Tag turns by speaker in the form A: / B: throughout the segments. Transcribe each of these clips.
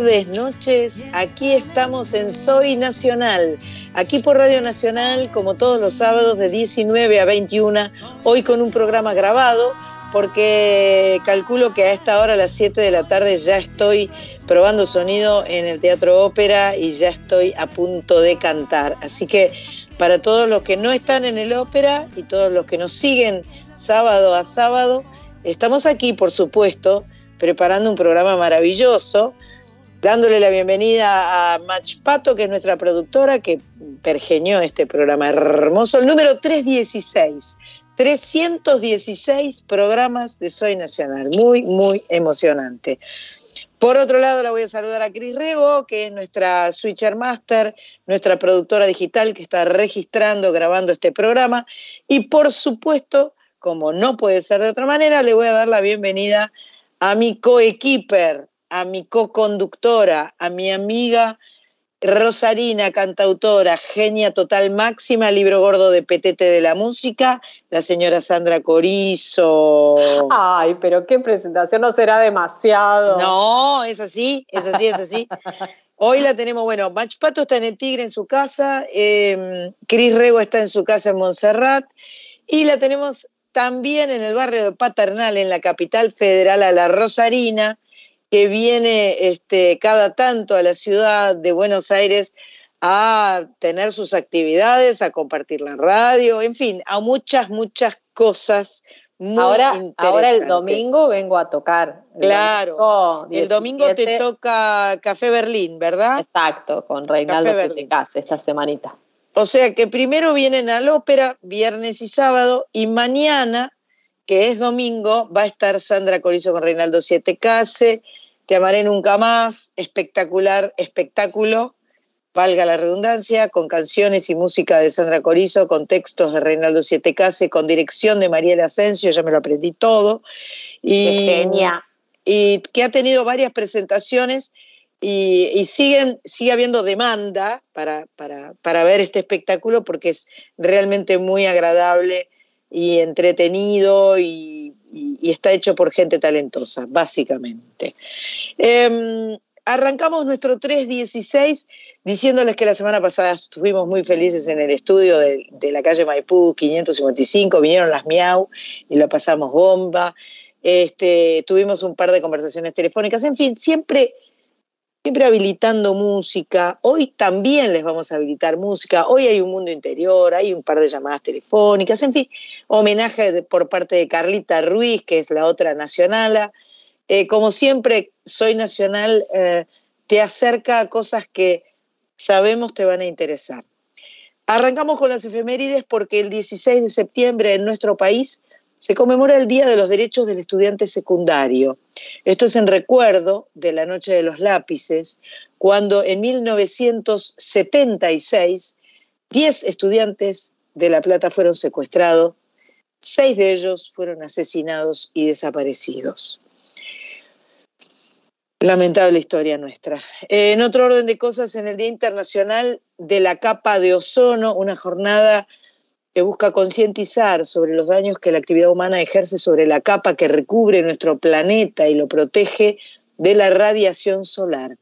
A: Tardes, noches. Aquí estamos en Soy Nacional, aquí por Radio Nacional, como todos los sábados de 19 a 21, hoy con un programa grabado, porque calculo que a esta hora, a las 7 de la tarde, ya estoy probando sonido en el Teatro Ópera y ya estoy a punto de cantar. Así que para todos los que no están en el ópera y todos los que nos siguen sábado a sábado, estamos aquí, por supuesto, preparando un programa maravilloso, dándole la bienvenida a Mach Pato, que es nuestra productora, que pergeñó este programa hermoso, el número 316. 316 programas de Soy Nacional. Muy, muy emocionante. Por otro lado, la voy a saludar a Cris Rego, que es nuestra Switcher Master, nuestra productora digital que está registrando, grabando este programa. Y por supuesto, como no puede ser de otra manera, le voy a dar la bienvenida a mi coequiper, a mi co-conductora, a mi amiga Rosarina, cantautora, genia total máxima, libro gordo de Petete de la Música, la señora Sandra Corizo.
B: Ay, pero qué presentación, no será demasiado.
A: No, es así, es así, es así. Hoy la tenemos, bueno, Mach Pato está en el Tigre en su casa, eh, Cris Rego está en su casa en Montserrat, y la tenemos también en el barrio de Paternal, en la capital federal, a la Rosarina, que viene este, cada tanto a la ciudad de Buenos Aires a tener sus actividades, a compartir la radio, en fin, a muchas, muchas cosas. Muy
B: ahora, ahora el domingo vengo a tocar.
A: claro, el domingo te toca Café Berlín, ¿verdad?
B: Exacto, con Reinaldo Casa esta semanita.
A: O sea que primero vienen al ópera, viernes y sábado, y mañana, que es domingo, va a estar Sandra Corizo con Reinaldo Siete Case, Te amaré nunca más, espectacular espectáculo, valga la redundancia, con canciones y música de Sandra Corizo, con textos de Reinaldo Siete Case, con dirección de Mariela Asensio, ya me lo aprendí todo.
B: Y, Genia.
A: y que ha tenido varias presentaciones y, siguen, sigue habiendo demanda para, para, ver este espectáculo porque es realmente muy agradable y entretenido y, está hecho por gente talentosa, básicamente. Em, arrancamos nuestro 316 diciéndoles que la semana pasada estuvimos muy felices en el estudio de, de la calle Maipú 555, vinieron las Miau y la pasamos bomba. Este, tuvimos un par de conversaciones telefónicas, en fin, siempre siempre habilitando música. Hoy también les vamos a habilitar música. Hoy hay un mundo interior, hay un par de llamadas telefónicas, en fin, homenaje por parte de Carlita Ruiz, que es la otra nacional. Eh, como siempre, Soy Nacional eh, te acerca a cosas que sabemos te van a interesar. Arrancamos con las efemérides porque el 16 de septiembre en nuestro país se conmemora el Día de los Derechos del Estudiante Secundario. Esto es en recuerdo de la Noche de los Lápices, cuando en 1976 10 estudiantes de La Plata fueron secuestrados, seis de ellos fueron asesinados y desaparecidos. Lamentable historia nuestra. En otro orden de cosas, en el Día Internacional de la Capa de Ozono, una jornada que busca concientizar sobre los daños que la actividad humana ejerce sobre la capa que recubre nuestro planeta y lo protege de la radiación solar.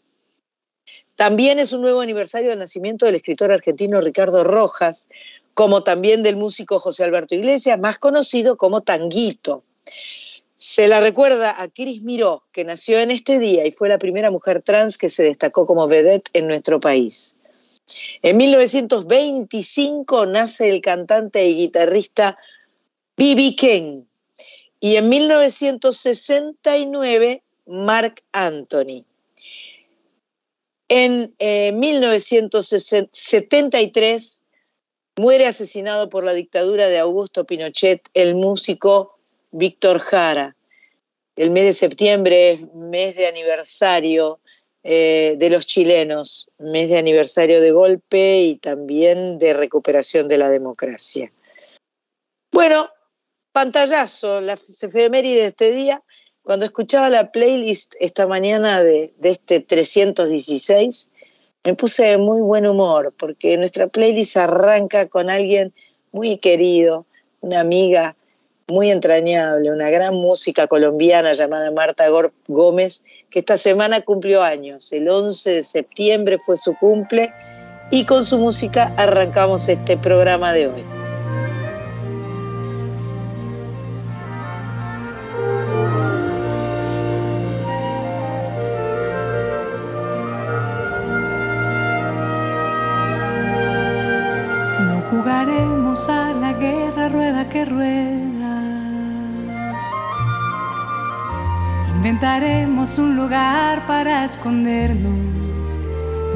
A: También es un nuevo aniversario del nacimiento del escritor argentino Ricardo Rojas, como también del músico José Alberto Iglesias, más conocido como Tanguito. Se la recuerda a Cris Miró, que nació en este día y fue la primera mujer trans que se destacó como vedette en nuestro país. En 1925 nace el cantante y guitarrista B.B. King y en 1969 Mark Anthony. En 1973 eh, muere asesinado por la dictadura de Augusto Pinochet el músico Víctor Jara. El mes de septiembre es mes de aniversario eh, de los chilenos, mes de aniversario de golpe y también de recuperación de la democracia. Bueno, pantallazo, la efeméride de este día, cuando escuchaba la playlist esta mañana de, de este 316, me puse de muy buen humor, porque nuestra playlist arranca con alguien muy querido, una amiga muy entrañable, una gran música colombiana llamada Marta Gómez, que esta semana cumplió años. El 11 de septiembre fue su cumple y con su música arrancamos este programa de hoy.
C: No jugaremos a la guerra rueda que rueda. Inventaremos un lugar para escondernos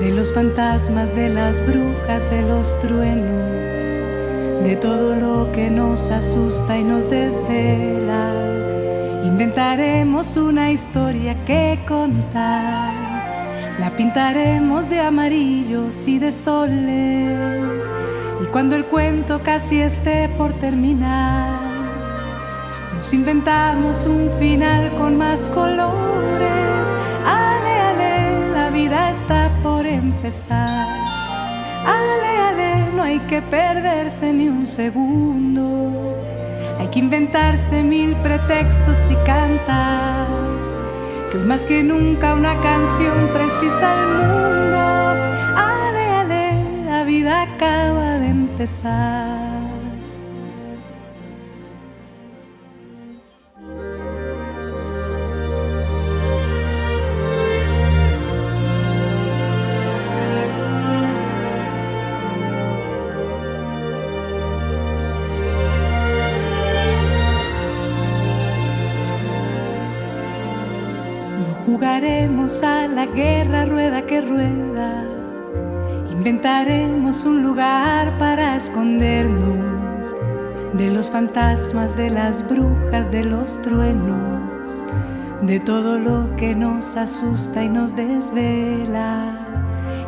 C: de los fantasmas, de las brujas, de los truenos, de todo lo que nos asusta y nos desvela. Inventaremos una historia que contar, la pintaremos de amarillos y de soles, y cuando el cuento casi esté por terminar, nos inventamos un final con más colores. Ale, ale, la vida está por empezar. Ale, ale, no hay que perderse ni un segundo. Hay que inventarse mil pretextos y cantar. Que hoy más que nunca una canción precisa al mundo. Ale, ale, la vida acaba de empezar. Jugaremos a la guerra rueda que rueda. Inventaremos un lugar para escondernos de los fantasmas, de las brujas, de los truenos, de todo lo que nos asusta y nos desvela.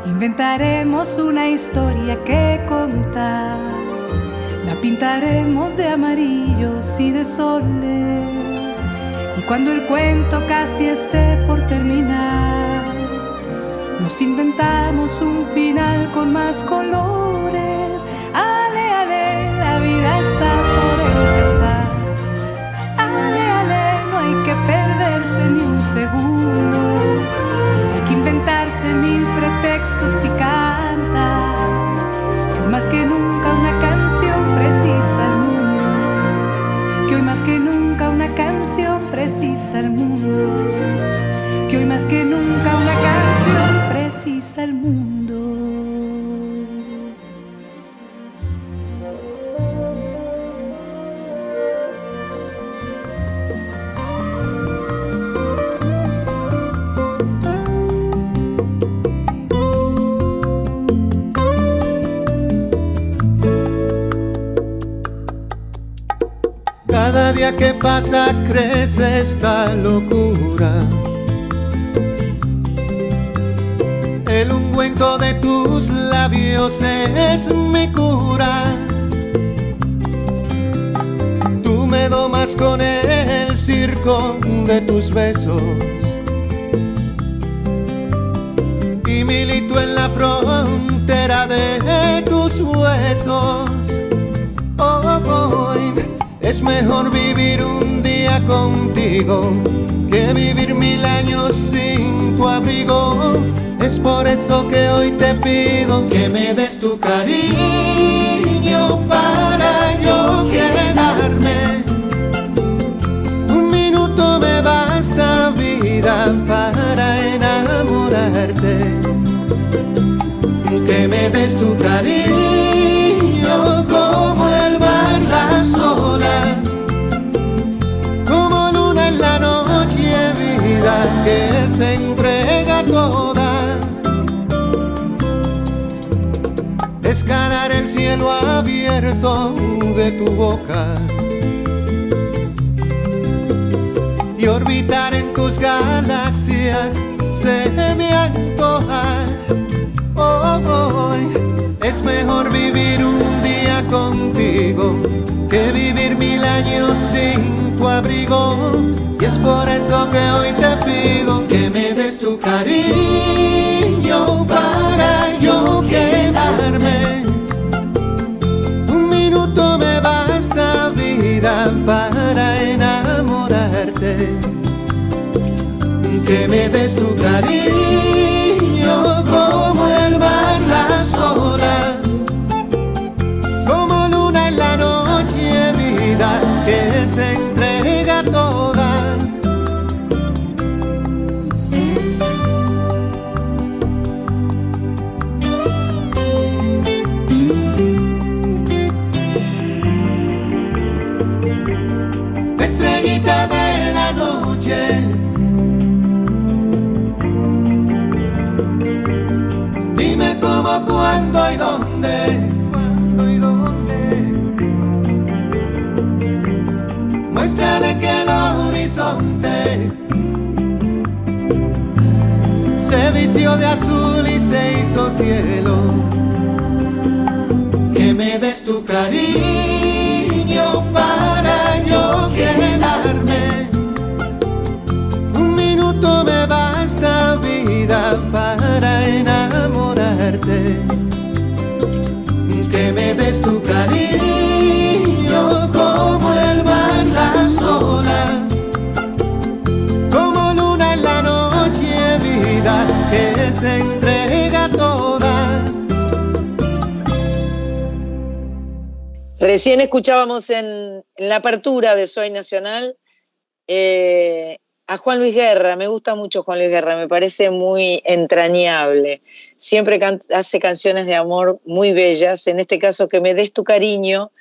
C: Inventaremos una historia que contar. La pintaremos de amarillos y de soles cuando el cuento casi esté por terminar, nos inventamos un final con más colores. Ale, ale, la vida está por empezar. Ale, ale, no hay que perderse ni un segundo. Hay que inventarse mil pretextos y cantar. Que más que canción precisa el mundo, que hoy más que nunca una canción precisa el mundo.
D: Día que pasa crece esta locura. El ungüento de tus labios es mi cura. Tú me domas con el circo de tus besos. Y milito en la frontera de tus huesos. Mejor vivir un día contigo que vivir mil años sin tu abrigo. Es por eso que hoy te pido que me des tu cariño para yo quedarme. Un minuto me basta vida para enamorarte. Que me des tu cariño entrega toda. Escalar el cielo abierto de tu boca. Y orbitar en tus galaxias se me antoja. Hoy es mejor vivir un día contigo que vivir mil años sin tu abrigo. Y es por eso que hoy te pido que me des tu cariño
A: Recién escuchábamos en, la apertura de Soy Nacional eh, a Juan Luis Guerra. Me gusta mucho Juan Luis Guerra, me parece muy entrañable. Siempre hace canciones de amor muy bellas. En este caso, Que me des tu cariño,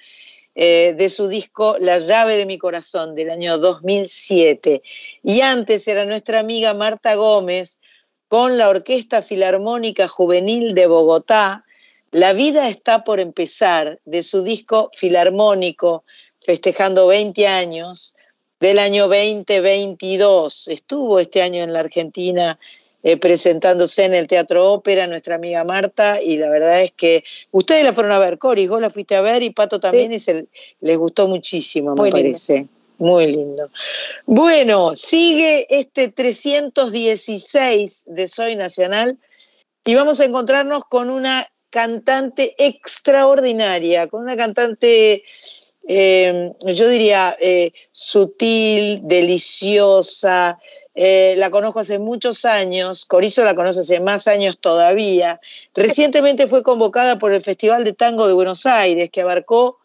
A: eh, de su disco La llave de mi corazón, del año 2007. Y antes era nuestra amiga Marta Gómez con la Orquesta Filarmónica Juvenil de Bogotá. La vida está por empezar, de su disco Filarmónico, festejando 20 años, del año 2022. Estuvo este año en la Argentina eh, presentándose en el Teatro Ópera, nuestra amiga Marta, y la verdad es que ustedes la fueron a ver, Coris, vos la fuiste a ver y Pato también,
B: Sí.
A: y se, les gustó muchísimo,
B: Muy
A: me
B: lindo.
A: parece. Muy lindo. Bueno, sigue este 316 de Soy Nacional y vamos a encontrarnos con una cantante extraordinaria, con una cantante, eh, yo diría, eh, sutil, deliciosa. Eh, la conozco hace muchos años, Corizo la conoce hace más años todavía. Recientemente fue convocada por el Festival de Tango de Buenos Aires, que abarcó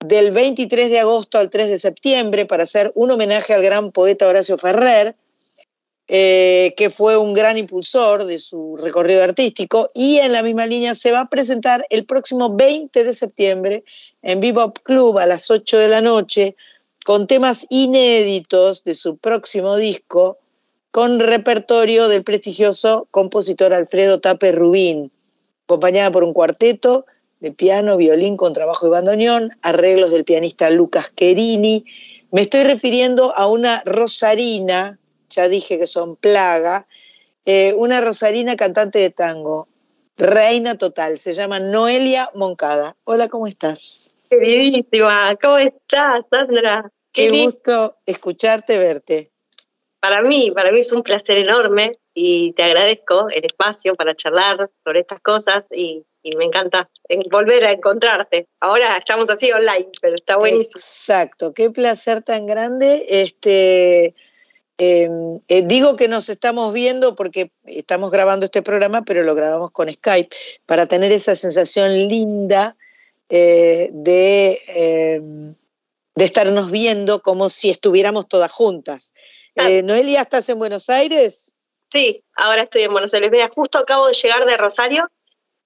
A: del 23 de agosto al 3 de septiembre para hacer un homenaje al gran poeta Horacio Ferrer, eh, que fue un gran impulsor de su recorrido artístico, y en la misma línea se va a presentar el próximo 20 de septiembre en Bebop Club a las 8 de la noche, con temas inéditos de su próximo disco, con repertorio del prestigioso compositor Alfredo Tape Rubín, acompañada por un cuarteto de piano, violín, contrabajo y bandoneón, arreglos del pianista Lucas Querini. Me estoy refiriendo a una rosarina, ya dije que son plaga, eh, una rosarina cantante de tango, reina total, se llama Noelia Moncada. Hola, ¿cómo estás?
E: Queridísima, ¿cómo estás, Sandra?
A: Qué, gusto escucharte, verte.
E: Para mí, para mí es un placer enorme y te agradezco el espacio para charlar sobre estas cosas y, y me encanta en- volver a encontrarte. Ahora estamos así online, pero está buenísimo.
A: Exacto, qué placer tan grande. Este, eh, eh, digo que nos estamos viendo porque estamos grabando este programa, pero lo grabamos con Skype para tener esa sensación linda eh, de, eh, de estarnos viendo como si estuviéramos todas juntas. Eh, Noelia, ¿estás en Buenos Aires?
E: Sí, ahora estoy en Buenos Aires. Mira, justo acabo de llegar de Rosario,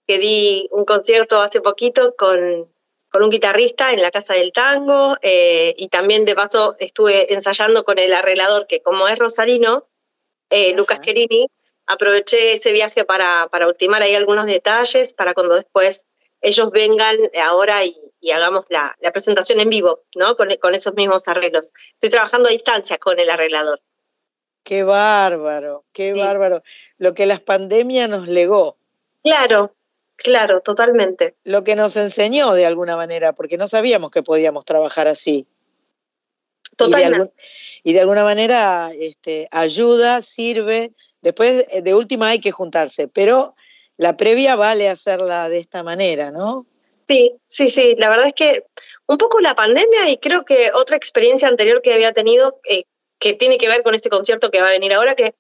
E: que di un concierto hace poquito con, con un guitarrista en la Casa del Tango eh, y también de paso estuve ensayando con el arreglador, que como es rosarino, eh. Lucas Querini, aproveché ese viaje para, para ultimar ahí algunos detalles, para cuando después ellos vengan ahora y, y hagamos la, la presentación en vivo, ¿no? Con, con esos mismos arreglos. Estoy trabajando a distancia con el arreglador.
A: Qué bárbaro, qué
E: Sí.
A: bárbaro. Lo que las pandemias nos legó.
E: Claro, claro, totalmente.
A: lo que nos enseñó de alguna manera, porque no sabíamos que podíamos trabajar así. Y de,
E: Totalmente.
A: algún- y de alguna manera este, ayuda, sirve. Después, eh, de última, hay que juntarse, pero la previa vale hacerla de esta manera, ¿no?
E: Sí, sí, sí. La verdad es que un poco la pandemia y creo que otra experiencia anterior que había tenido, eh, que tiene que ver con este concierto que va a venir ahora, que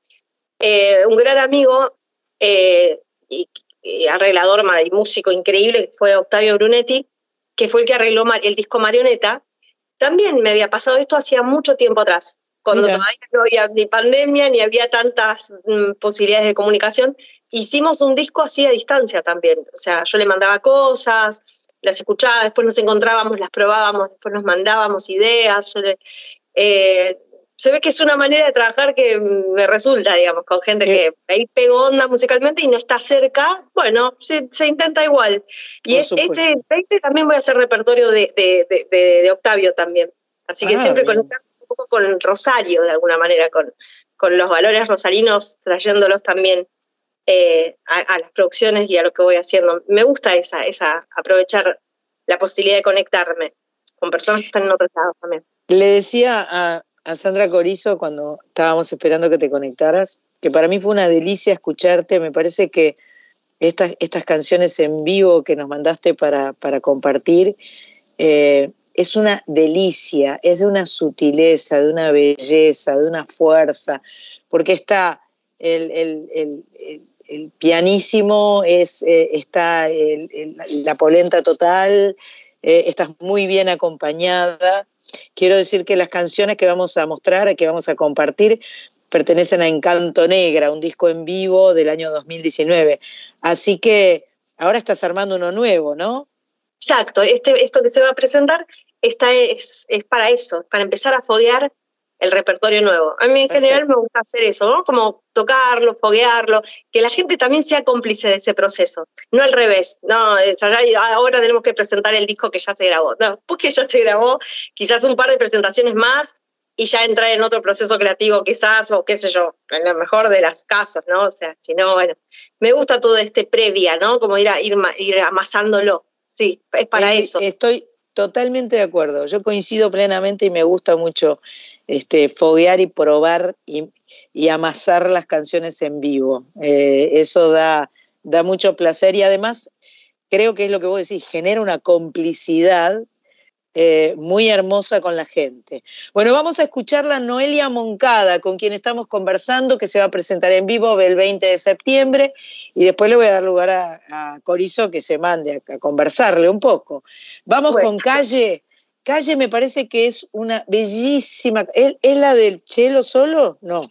E: eh, un gran amigo eh, y, arreglador y músico increíble fue Octavio Brunetti, que fue el que arregló el disco Marioneta, también me había pasado esto hacía mucho tiempo atrás, cuando todavía no había ni pandemia ni había tantas mm, posibilidades de comunicación. Hicimos un disco así a distancia también, o sea, yo le mandaba cosas, las escuchaba, después nos encontrábamos, las probábamos, después nos mandábamos ideas. Eh, se ve que es una manera de trabajar que me resulta, digamos, con gente que ahí pegó onda musicalmente y no está cerca, bueno, se, intenta igual. Y este 20 también voy a hacer repertorio de, de, Octavio también. Así que ah, siempre conectar un poco con Rosario, de alguna manera, con, con los valores rosarinos, trayéndolos también eh, a, las producciones y a lo que voy haciendo. Me gusta esa, esa, aprovechar la posibilidad de conectarme con personas que están en otros lados también.
A: Le decía a, a Sandra Corizo cuando estábamos esperando que te conectaras, que para mí fue una delicia escucharte, me parece que estas, estas canciones en vivo que nos mandaste para, para compartir, eh, es una delicia, es de una sutileza, de una belleza, de una fuerza, porque está el, el, pianísimo, es, eh, está la polenta total, eh, estás muy bien acompañada, Quiero decir que las canciones que vamos a mostrar, que vamos a compartir, pertenecen a Encanto Negra, un disco en vivo del año 2019. Así que ahora estás armando uno nuevo, ¿no?
E: Exacto, este, esto que se va a presentar es, es para eso, para empezar a foguear el repertorio nuevo. A mí en general me gusta hacer eso, ¿no? Como tocarlo, foguearlo, que la gente también sea cómplice de ese proceso. No al revés, no, ahora tenemos que presentar el disco que ya se grabó. No, porque ya se grabó, quizás un par de presentaciones más y ya entrar en otro proceso creativo quizás, o qué sé yo, en lo mejor de las casas, ¿no? O sea, si no, bueno, me gusta todo este previa, ¿no? Como ir, a, ir, ir amasándolo. Sí, es para eso.
A: Estoy totalmente de acuerdo. Yo coincido plenamente y me gusta mucho este, foguear y probar y, amasar las canciones en vivo. Eh, eso da, da mucho placer y además creo que es lo que vos decís, genera una complicidad eh, muy hermosa con la gente. Bueno, vamos a escuchar la Noelia Moncada, con quien estamos conversando, que se va a presentar en vivo el 20 de septiembre, y después le voy a dar lugar a, Corizo que se mande a, conversarle un poco. Vamos con Calle. Calle me parece que es una bellísima. ¿Es, la del Chelo solo? No.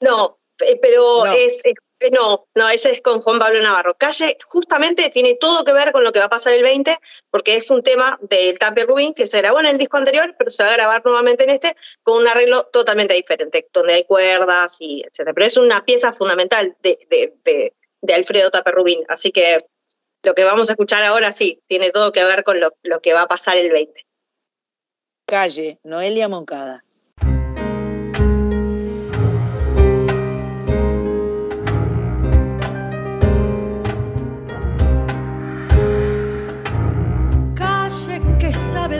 E: No, pero es eh, no, no, ese es con Juan Pablo Navarro. Calle justamente tiene todo que ver con lo que va a pasar el 20, porque es un tema del Tamper Rubin que se grabó en el disco anterior, pero se va a grabar nuevamente en este con un arreglo totalmente diferente, donde hay cuerdas y etcétera. Pero es una pieza fundamental de, de, Alfredo Tapper Rubin. Así que lo que vamos a escuchar ahora sí, tiene todo que ver con lo, lo que va a pasar el 20.
A: Calle, Noelia Moncada.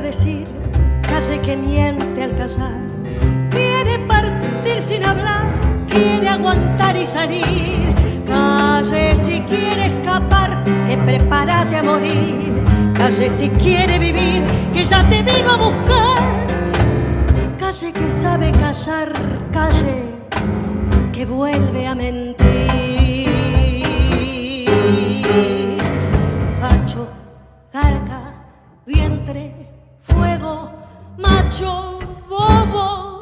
F: decir, calle que miente al callar, quiere partir sin hablar, quiere aguantar y salir, calle si quiere escapar, que prepárate a morir, calle si quiere vivir, que ya te vino a buscar, calle que sabe callar, calle que vuelve a mentir. Facho, carca, vientre fuego, macho, bobo,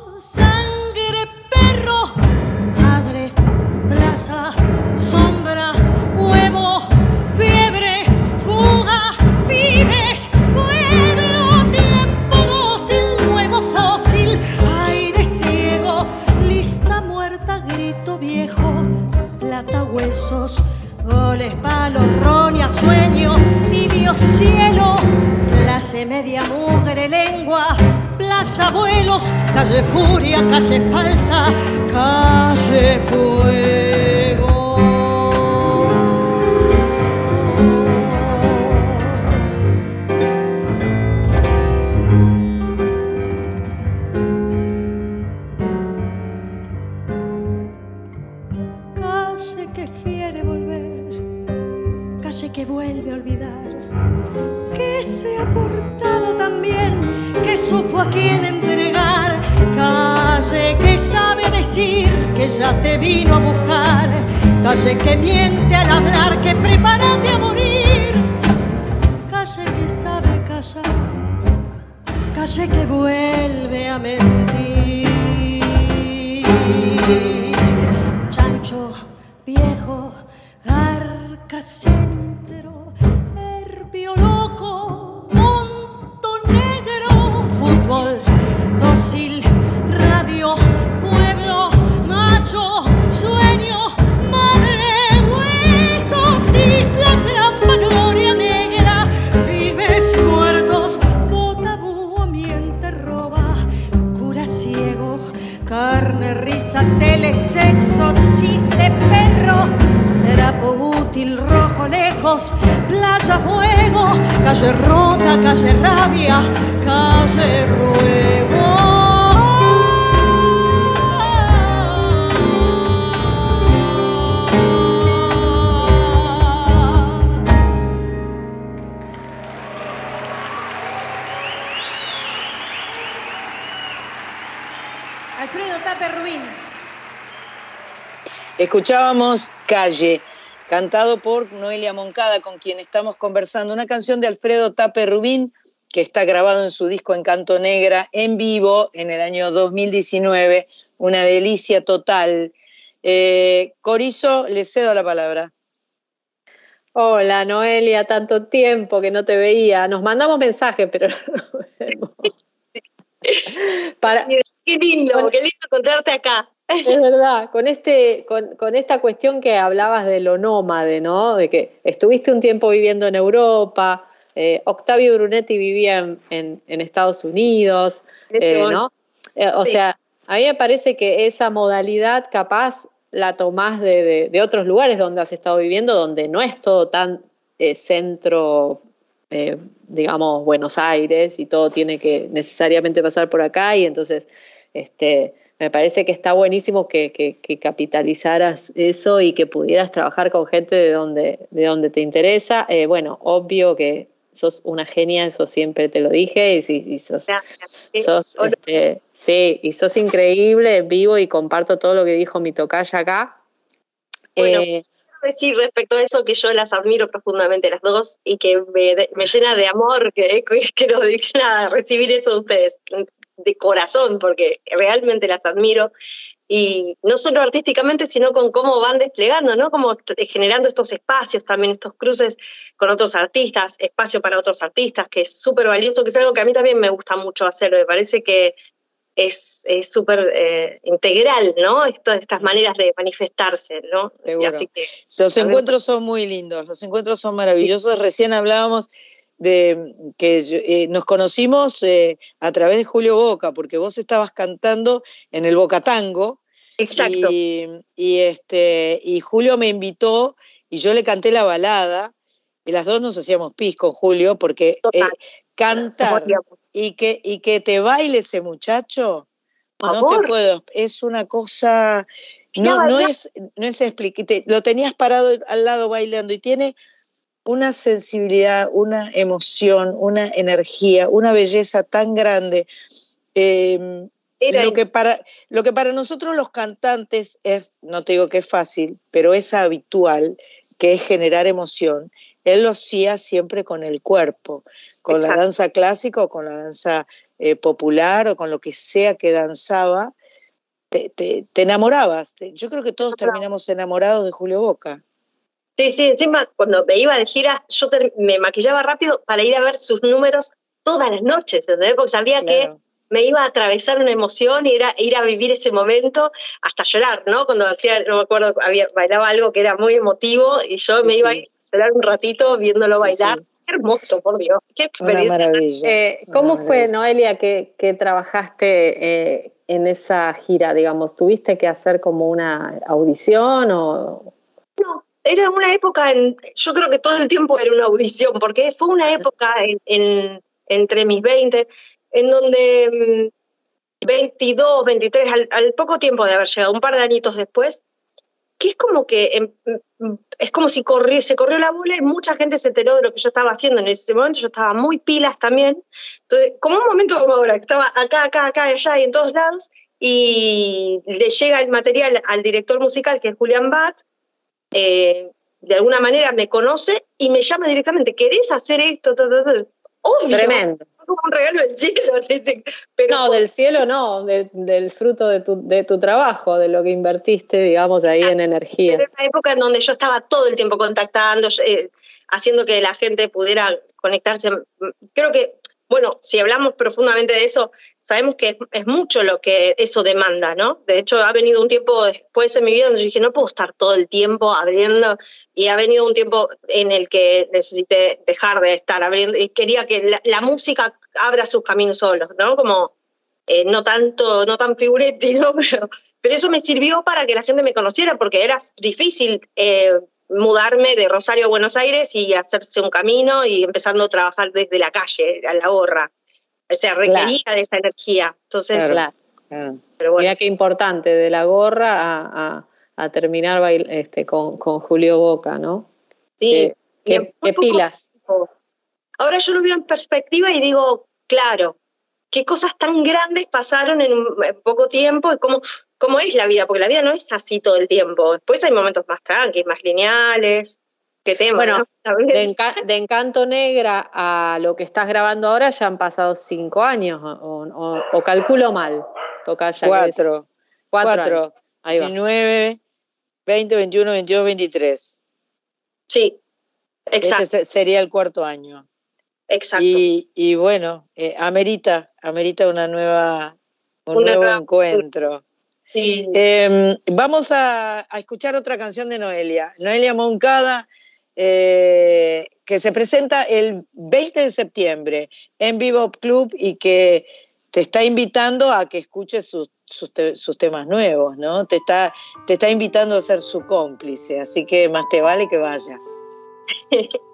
F: goles, palos, roña, sueño, tibio cielo clase media mugre lengua, plaza vuelos, calle furia, calle falsa, calle fuego. Que vuelve a olvidar que se ha portado tan bien, que supo a quién entregar. calle que sabe decir que ya te vino a buscar, calle que miente al hablar, que prepárate a morir, calle que sabe callar, calle que vuelve a mentir. Sexo, chiste, perro, trapo útil, rojo, lejos, playa, fuego, calle rota, calle rabia, calle ruego.
A: Escuchábamos Calle, cantado por Noelia Moncada, con quien estamos conversando, una canción de Alfredo Tape Rubín, que está grabado en su disco Encanto Negra, en vivo, en el año 2019, una delicia total. Eh, Corizo, le cedo la palabra.
B: Hola Noelia, tanto tiempo que no te veía. Nos mandamos mensajes, pero no nos vemos. Para,
E: Qué lindo, qué lindo encontrarte acá.
B: Es verdad, con, este, con, con esta cuestión que hablabas de lo nómade, ¿no? De que estuviste un tiempo viviendo en Europa, eh, Octavio Brunetti vivía en, en- en Estados Unidos,
E: Este
B: eh. ¿no? Eh, o
E: Sí.
B: sea, a mí me parece que esa modalidad capaz la tomás de, de- de otros lugares donde has estado viviendo, donde no es todo tan centro, digamos, Buenos Aires y todo tiene que necesariamente pasar por acá y entonces este, me parece que está buenísimo que, que- que capitalizaras eso y que pudieras trabajar con gente de donde, de donde te interesa. Eh, bueno, obvio que sos una genia, eso siempre te lo dije, y, y sos, sos, este, sí, y sos increíble, vivo y comparto todo lo que dijo mi tocaya acá.
E: Bueno,
B: Eh,
E: decir respecto a eso que yo las admiro profundamente las dos y que me, me llena de amor que, que no de nada recibir eso de ustedes de corazón porque realmente las admiro y no solo artísticamente sino con cómo van desplegando, ¿no? Como t- generando estos espacios también, estos cruces con otros artistas, espacio para otros artistas, que es súper valioso, que es algo que a mí también me gusta mucho hacer, me parece que es súper eh, integral, ¿no? Esto- estas maneras de manifestarse, ¿no?
A: Seguro.
E: Así que
A: Los encuentros son muy lindos, los encuentros son maravillosos. Recién hablábamos de que eh, nos conocimos eh, a través de Julio Boca, porque vos estabas cantando en el Boca Tango.
E: Exacto.
A: y, y, este, y Julio me invitó y yo le canté la balada y las dos nos hacíamos pis con Julio porque eh, cantar y que, y que te baile ese muchacho, no te puedo, es una cosa, no, no es, no es expli- te- lo tenías parado al lado bailando y tiene una sensibilidad, una emoción, una energía, una belleza tan grande. Eh,
E: Era
A: lo que, para, lo que para nosotros los cantantes es, no te digo que es fácil, pero es habitual, que es generar emoción. Él lo hacía siempre con el cuerpo, con la danza clásica o con la danza eh, popular o con lo que sea que danzaba, te, te- te enamorabas. Yo creo que todos
E: Claro.
A: terminamos enamorados de Julio Boca.
E: Sí, sí, encima cuando me iba de gira, yo me maquillaba rápido para ir a ver sus números todas las noches, ¿entendés? Porque sabía que me iba a atravesar una emoción y era ir a vivir ese momento hasta llorar, ¿no? Cuando hacía, no me acuerdo, había, bailaba algo que era muy emotivo y yo me
A: Sí,
E: iba
A: sí.
E: a llorar un ratito viéndolo bailar.
A: sí.
E: Qué hermoso, por Dios. Qué
A: Una
E: experiencia.
A: maravilla.
B: Eh,
A: una
B: ¿Cómo fue. Noelia, que, que trabajaste eh, en esa gira? Digamos, ¿tuviste que hacer como una audición o...?
E: No, era una época, en, yo creo que todo el tiempo era una audición, porque fue una época en, en- entre mis 20, en donde mm, 22, 23, al, al poco tiempo de haber llegado, un par de añitos después, que es como que em, mm, es como si corrió, se corrió la bola y mucha gente se enteró de lo que yo estaba haciendo en ese momento, yo estaba muy pilas también, entonces, como un momento como ahora, que estaba acá, acá, acá, allá y en todos lados, y le llega el material al director musical, que es Julián Bat, eh, de alguna manera me conoce y me llama directamente, ¿querés hacer esto?
B: Obvio. Tremendo.
E: Como un regalo del cielo.
B: Pero no, del cielo no, del fruto de tu, de tu trabajo, de lo que invertiste, digamos, ahí en energía.
E: Era una época en donde yo estaba todo el tiempo contactando, eh, haciendo que la gente pudiera conectarse. Creo que bueno, si hablamos profundamente de eso, sabemos que es, mucho lo que eso demanda, ¿no? De hecho, ha venido un tiempo después en mi vida donde yo dije, no puedo estar todo el tiempo abriendo, y ha venido un tiempo en el que necesité dejar de estar abriendo, y quería que la, música abra sus caminos solos, ¿no? Como eh, no tanto, no tan figuretti, ¿no? Pero, eso me sirvió para que la gente me conociera, porque era difícil eh, mudarme de Rosario a Buenos Aires y hacerse un camino y empezando a trabajar desde la calle, a la gorra. O sea, requería de esa energía. Entonces,
B: claro. Pero Mira qué importante, de la gorra a, terminar este, con, Julio Boca, ¿no?
E: Sí.
B: Qué, pilas.
E: Ahora yo lo veo en perspectiva y digo, claro, qué cosas tan grandes pasaron en, poco tiempo y cómo cómo es la vida, porque la vida no es así todo el tiempo. Después hay momentos más tranquilos, más lineales. Que tema,
B: bueno, de, Encanto Negra a lo que estás grabando ahora ya han pasado cinco años, o, calculo mal.
A: Toca ya cuatro. Cuatro. 19, 20, 21, 22, 23.
E: Sí, exacto.
A: Ese sería el cuarto año.
E: Exacto.
A: Y, bueno, eh, amerita, amerita una nueva, un nuevo encuentro. Em, vamos a, escuchar otra canción de Noelia. Noelia Moncada, eh, que se presenta el 20 de septiembre en Vivo Club y que te está invitando a que escuches sus, temas nuevos, ¿no? Te está, te está invitando a ser su cómplice, así que más te vale que vayas.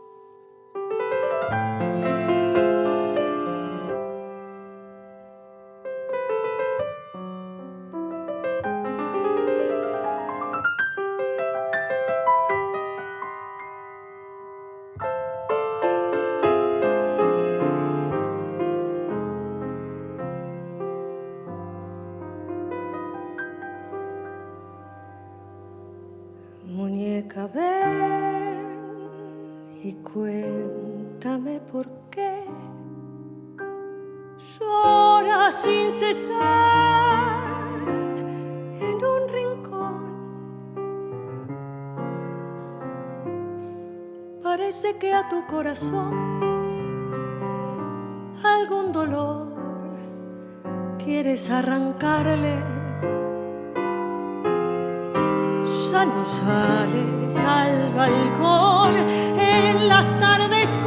F: algún dolor quieres arrancarle. Ya no sales al balcón en las tardes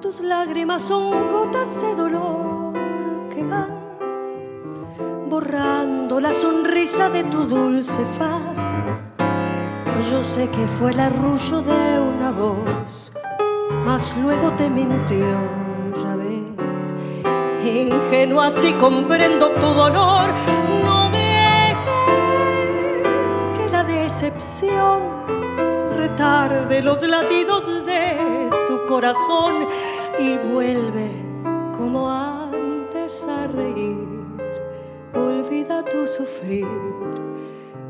F: Tus lágrimas son gotas de dolor que van borrando la sonrisa de tu dulce faz. Yo sé que fue el arrullo de una voz, mas luego te mintió, ya ves. Ingenua así comprendo tu dolor, retarde los latidos de tu corazón y vuelve como antes a reír. Olvida tu sufrir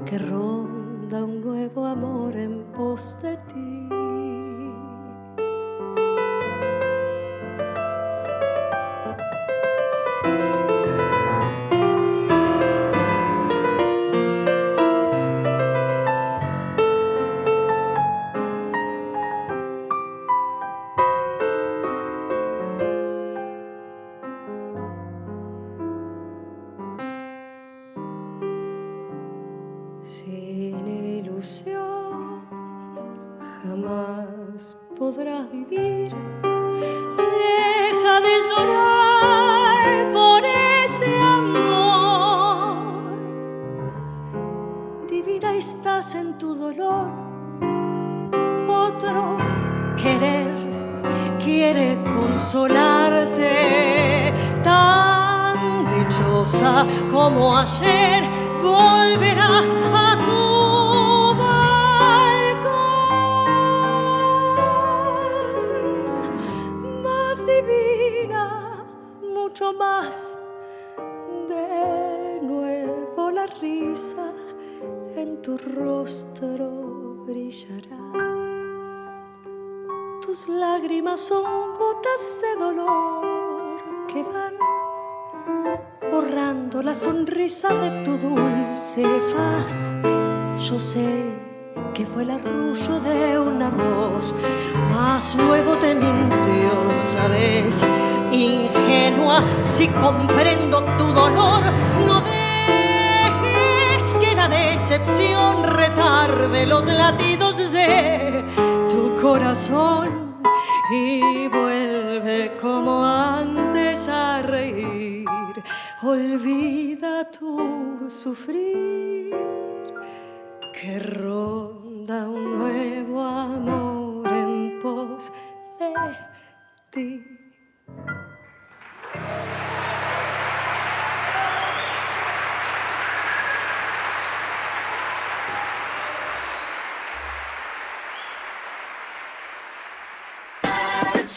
F: que ronda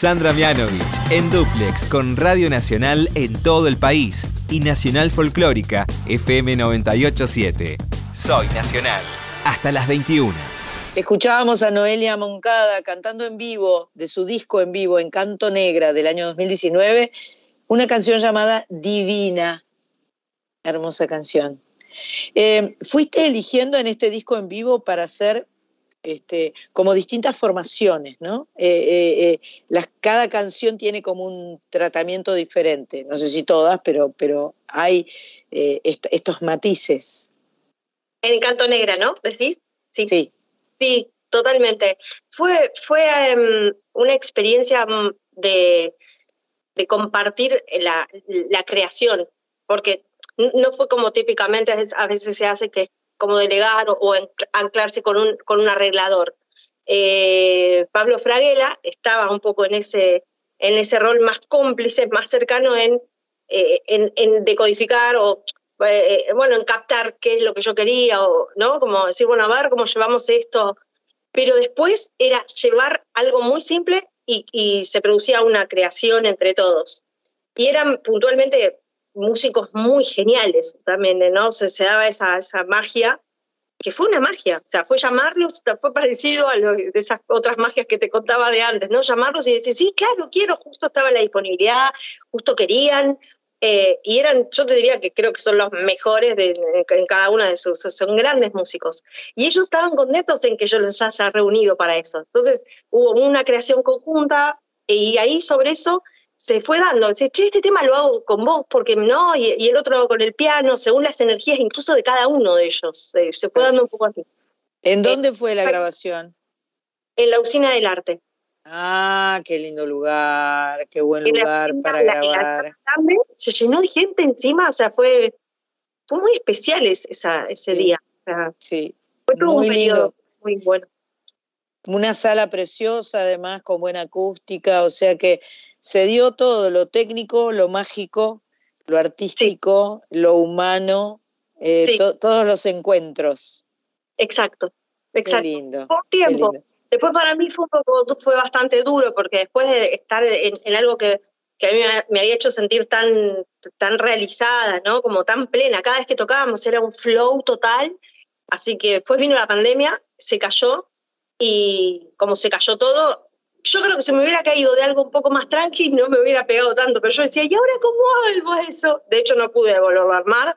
G: Sandra Mianovich en Duplex con Radio Nacional en todo el país y Nacional Folclórica FM 987. Soy Nacional. Hasta las 21.
A: Escuchábamos a Noelia Moncada cantando en vivo de su disco en vivo Encanto Negra del año 2019, una canción llamada Divina. Hermosa canción. Eh, fuiste eligiendo en este disco en vivo para hacer este, como distintas formaciones, ¿no? Eh, eh, eh, las, cada canción tiene como un tratamiento diferente, no sé si todas, pero, pero hay est estos matices.
E: En Canto Negra, ¿no? ¿Decís?
A: Sí. Sí,
E: sí totalmente. Fue, fue um, una experiencia mm, de, de compartir la, la, creación, porque no fue como típicamente a veces se hace que como delegar o, anclarse con un, con un arreglador. Eh, Pablo Fraguela estaba un poco en ese, en ese rol más cómplice, más cercano en, eh, en, decodificar o, eh, bueno, en captar qué es lo que yo quería, o, ¿no? Como decir, bueno, a ver cómo llevamos esto. Pero después era llevar algo muy simple y, y se producía una creación entre todos. Y eran puntualmente músicos muy geniales también, ¿no? Se, se daba esa, esa magia, que fue una magia, o sea, fue llamarlos, fue parecido a lo, de esas otras magias que te contaba de antes, ¿no? Llamarlos y decir, sí, claro, quiero, justo estaba la disponibilidad, justo querían, eh, y eran, yo te diría que creo que son los mejores de, en cada una de sus, son grandes músicos. Y ellos estaban contentos en que yo los haya reunido para eso. Entonces hubo una creación conjunta y ahí sobre eso se fue dando, che, este tema lo hago con vos, porque no, y, el otro con el piano, según las energías incluso de cada uno de ellos, se fue dando un poco así.
A: ¿En dónde fue la grabación?
E: En la usina del arte.
A: Ah, qué lindo lugar, qué buen lugar para grabar.
E: se llenó de gente encima, o sea, fue, fue muy especial esa, ese día.
A: sí.
E: Fue todo muy un lindo. muy bueno.
A: Una sala preciosa, además, con buena acústica, o sea que se dio todo, lo técnico, lo mágico, lo artístico, lo humano, eh, todos los encuentros.
E: Exacto, exacto.
A: Qué lindo.
E: Por tiempo. Después para mí fue, fue bastante duro porque después de estar en, algo que, que, a mí me había hecho sentir tan, tan realizada, ¿no? Como tan plena. Cada vez que tocábamos era un flow total. Así que después vino la pandemia, se cayó y como se cayó todo, yo creo que si me hubiera caído de algo un poco más tranqui, no me hubiera pegado tanto, pero yo decía, ¿y ahora cómo vuelvo eso? De hecho, no pude volverlo a armar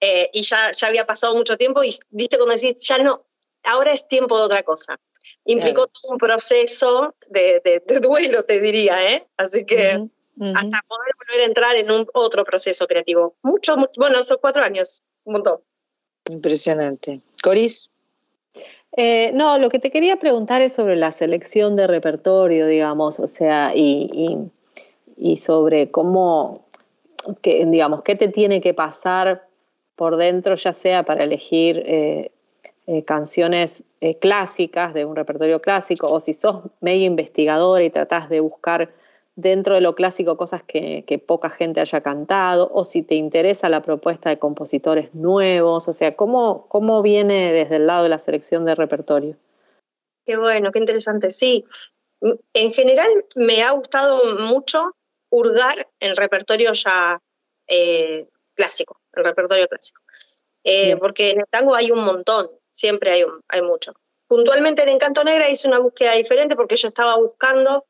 E: eh, y ya, ya había pasado mucho tiempo y viste cuando decís, ya no, ahora es tiempo de otra cosa. Implicó todo un proceso de, de, duelo, te diría, ¿eh? Así que hasta poder volver a entrar en un otro proceso creativo. Mucho, bueno, son cuatro años, un montón.
A: Impresionante. Coris.
B: Eh, no, lo que te quería preguntar es sobre la selección de repertorio, digamos, o sea, y, sobre cómo, que, digamos, qué te tiene que pasar por dentro, ya sea para elegir eh, eh, canciones clásicas de un repertorio clásico, o si sos medio investigadora y tratás de buscar dentro de lo clásico cosas que, poca gente haya cantado, o si te interesa la propuesta de compositores nuevos, o sea, ¿cómo, cómo viene desde el lado de la selección de repertorio?
E: Qué bueno, qué interesante, sí. En general me ha gustado mucho hurgar el repertorio ya eh, clásico, el repertorio clásico. Eh, porque en el tango hay un montón, siempre hay, hay mucho. Puntualmente en Encanto Negra hice una búsqueda diferente porque yo estaba buscando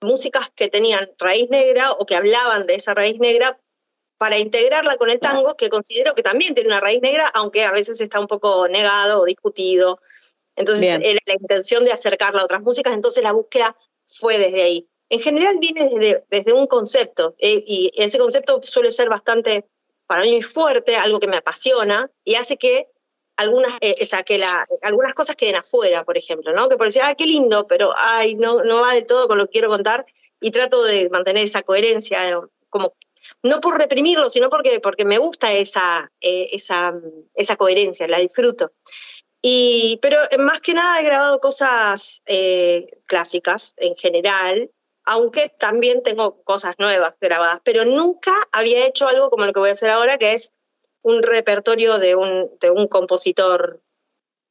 E: músicas que tenían raíz negra o que hablaban de esa raíz negra para integrarla con el tango, que considero que también tiene una raíz negra, aunque a veces está un poco negado o discutido. Entonces era la intención de acercarla a otras músicas, entonces la búsqueda fue desde ahí. En general viene desde, desde un concepto, eh, y ese concepto suele ser bastante, para mí, fuerte, algo que me apasiona, y hace que algunas, eh, que la, algunas cosas queden afuera, por ejemplo, ¿no? Que por decir, ah, qué lindo, pero ay, no, no va de todo con lo que quiero contar, y trato de mantener esa coherencia, eh, como no por reprimirlo, sino porque, porque me gusta esa, esa, esa coherencia, la disfruto. Y, pero más que nada he grabado cosas clásicas en general, aunque también tengo cosas nuevas grabadas, pero nunca había hecho algo como lo que voy a hacer ahora, que es un repertorio de un, de un compositor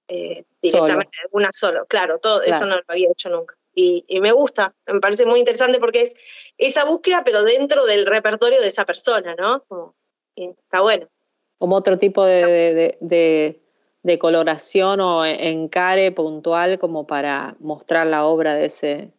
E: eh, directamente, de una solo. Claro, todo eso no lo había hecho nunca. Y, me gusta, me parece muy interesante porque es esa búsqueda, pero dentro del repertorio de esa persona, ¿no? está bueno.
B: Como otro tipo de, de, de coloración o encare puntual como para mostrar la obra de ese,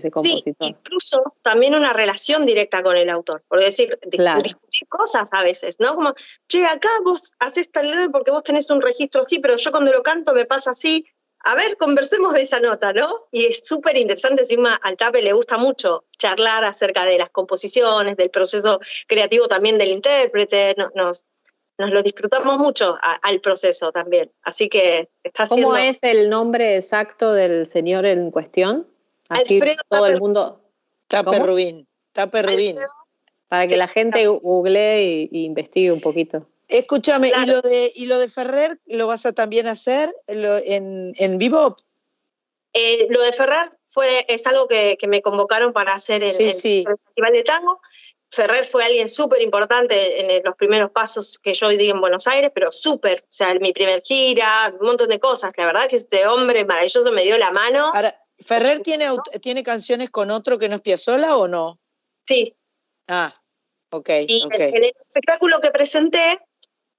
E: Sí, incluso también una relación directa con el autor, por decir, discutir cosas a veces, ¿no? Como, che, acá vos haces tal porque vos tenés un registro así, pero yo cuando lo canto me pasa así. A ver, conversemos de esa nota, ¿no? Y es súper interesante, encima al Tape le gusta mucho charlar acerca de las composiciones, del proceso creativo también del intérprete, nos, nos, lo disfrutamos mucho al proceso también. Así que está haciendo...
B: ¿Cómo es el nombre exacto del señor en cuestión? Así todo el mundo.
A: Tape Rubín. Tape Rubín.
B: Para que la gente googlee y, investigue un poquito.
A: Escúchame, ¿y, lo de, ¿y lo de Ferrer lo vas a también hacer en, en vivo?
E: Eh, lo de Ferrer fue, es algo que, me convocaron para hacer en, el Festival de Tango. Ferrer fue alguien súper importante en los primeros pasos que yo di en Buenos Aires, pero súper, o sea, mi primer gira, un montón de cosas. La verdad que este hombre maravilloso me dio la mano.
A: ¿Ferrer tiene, tiene canciones con otro que no es Piazzolla o no?
E: Sí.
A: Ah, ok.
E: Y En, el espectáculo que presenté,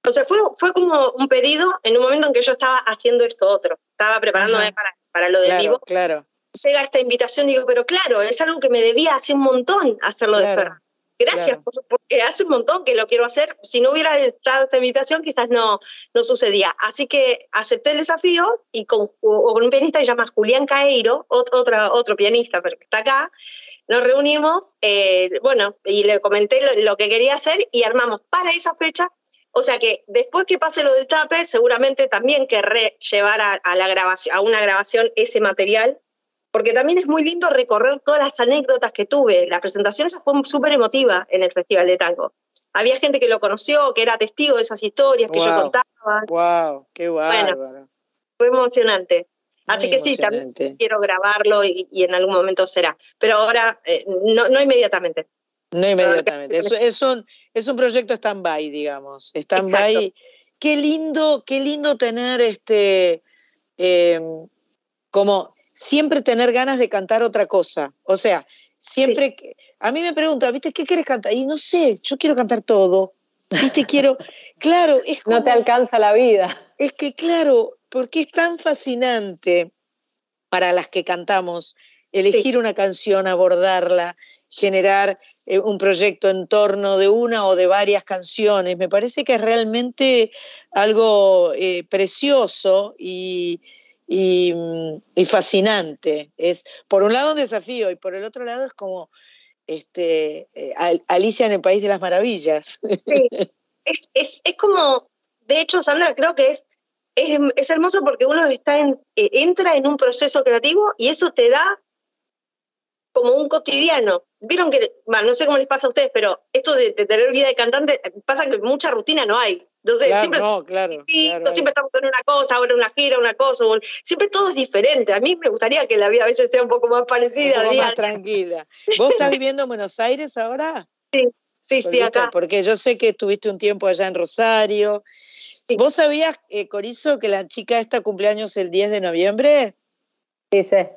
E: o sea, fue, fue como un pedido en un momento en que yo estaba haciendo esto otro. Estaba preparándome para, para, lo de vivo.
A: Claro.
E: Llega esta invitación digo, pero claro, es algo que me debía hace un montón hacerlo de Ferrer. Gracias, porque hace un montón que lo quiero hacer. Si no hubiera estado esta invitación, quizás no, no sucedía. Así que acepté el desafío y con, un pianista que se llama Julián Caeiro, otro, otro pianista, pero que está acá, nos reunimos, eh, bueno, y le comenté lo, que quería hacer y armamos para esa fecha. O sea que después que pase lo del tape, seguramente también querré llevar a, la grabación, a una grabación ese material porque también es muy lindo recorrer todas las anécdotas que tuve. La presentación esa fue súper emotiva en el Festival de Tango. Había gente que lo conoció, que era testigo de esas historias que yo contaba.
A: ¡Wow! ¡Qué bárbaro!
E: fue emocionante. Así que sí, también quiero grabarlo y, en algún momento será. Pero ahora, eh, no, no inmediatamente.
A: No inmediatamente. Es, es, un, es un proyecto stand-by, digamos. Stand-by. Qué lindo, qué lindo tener este. Eh, como siempre tener ganas de cantar otra cosa. O sea, siempre, a mí me preguntan, ¿viste qué quieres cantar? Y no sé, yo quiero cantar todo. ¿Viste? Quiero, claro, es
B: No te alcanza la vida.
A: Es que, claro, porque es tan fascinante para las que cantamos elegir una canción, abordarla, generar eh, un proyecto en torno de una o de varias canciones. Me parece que es realmente algo eh, precioso y, y, fascinante. Es por un lado un desafío y por el otro lado es como este, eh, Alicia en el País de las Maravillas.
E: Sí. Es, es, es, como, de hecho, Sandra, creo que es, es, hermoso porque uno está en, eh, entra en un proceso creativo y eso te da como un cotidiano. Vieron que, bueno, no sé cómo les pasa a ustedes, pero esto de, de tener vida de cantante, pasa que mucha rutina no hay No sé,
A: Claro,
E: siempre
A: no, claro,
E: distinto,
A: claro.
E: siempre estamos en una cosa, ahora una gira, una cosa, un- siempre todo es diferente. A mí me gustaría que la vida a veces sea un poco más
A: Un
E: parecida.
A: poco
E: día
A: más tranquila. ¿Vos estás viviendo en Buenos Aires ahora?
E: Sí, sí,
A: Porque,
E: acá.
A: porque yo sé que estuviste un tiempo allá en Rosario.
E: Sí.
A: ¿Vos sabías, eh, Corizo, que la chica esta cumpleaños el 10 de noviembre?
B: Dice.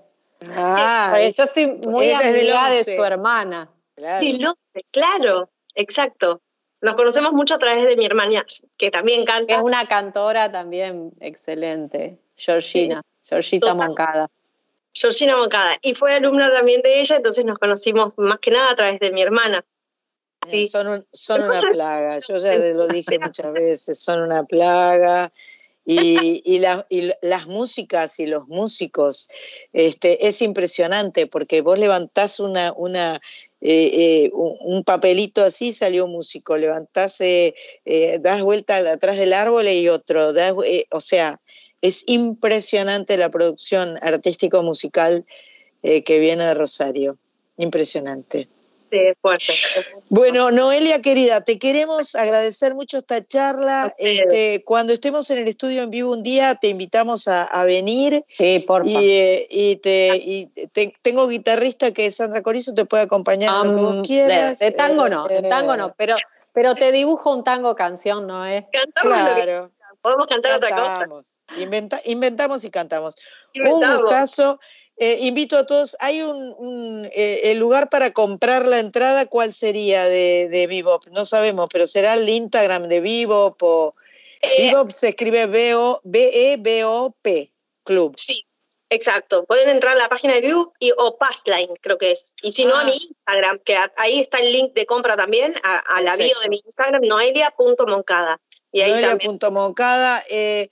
A: Ah,
B: Porque yo soy muy amiga de
A: 11.
B: su hermana.
A: claro.
E: Sí, lo- claro, exacto. Nos conocemos mucho a través de mi hermana, que también canta.
B: Es una cantora también excelente, Georgina, Georgita
E: Total.
B: Moncada.
E: Georgina Moncada, y fue alumna también de ella, entonces nos conocimos más que nada a través de mi hermana. Sí.
A: Son, un- son una plaga, yo ya lo dije muchas veces, son una plaga. Y, y, la- y las músicas y los músicos, este, es impresionante porque vos levantás una, una, eh, eh, un, papelito así, salió músico, levantás, eh, das vuelta atrás del árbol y otro, das, eh, o sea, es impresionante la producción artístico-musical eh, que viene de Rosario, impresionante.
E: Sí, fuerte.
A: Bueno, Noelia querida, te queremos agradecer mucho esta charla. Este, cuando estemos en el estudio en vivo un día, te invitamos a, a venir.
B: Sí, porfa.
A: Y, eh, y te, y te- tengo guitarrista que es Sandra Corizo, te puede acompañar en lo que
B: Am,
A: vos quieras.
B: de, de tango no, de
A: Eh,
B: tango no, pero, pero te dibujo un tango canción, ¿no es?
E: Cantamos lo que
A: Claro,
E: podemos cantar otra cosa.
A: Inventa- inventamos y cantamos.
E: Inventamos.
A: Un gustazo. Eh, invito a todos. Hay un, un, eh, el lugar para comprar la entrada. ¿Cuál sería de, de Bebop? No sabemos, pero será el Instagram de Bebop o
E: Eh,
A: Bebop se escribe B-O- B-E-B-O-P Club.
E: Sí, exacto. Pueden entrar a la página de View y, o Passline, creo que es. Y si no,
A: Ah.
E: a mi Instagram, que a- ahí está el link de compra también, a, a la bio de mi Instagram, noelia.moncada.
A: Noelia.moncada. eh,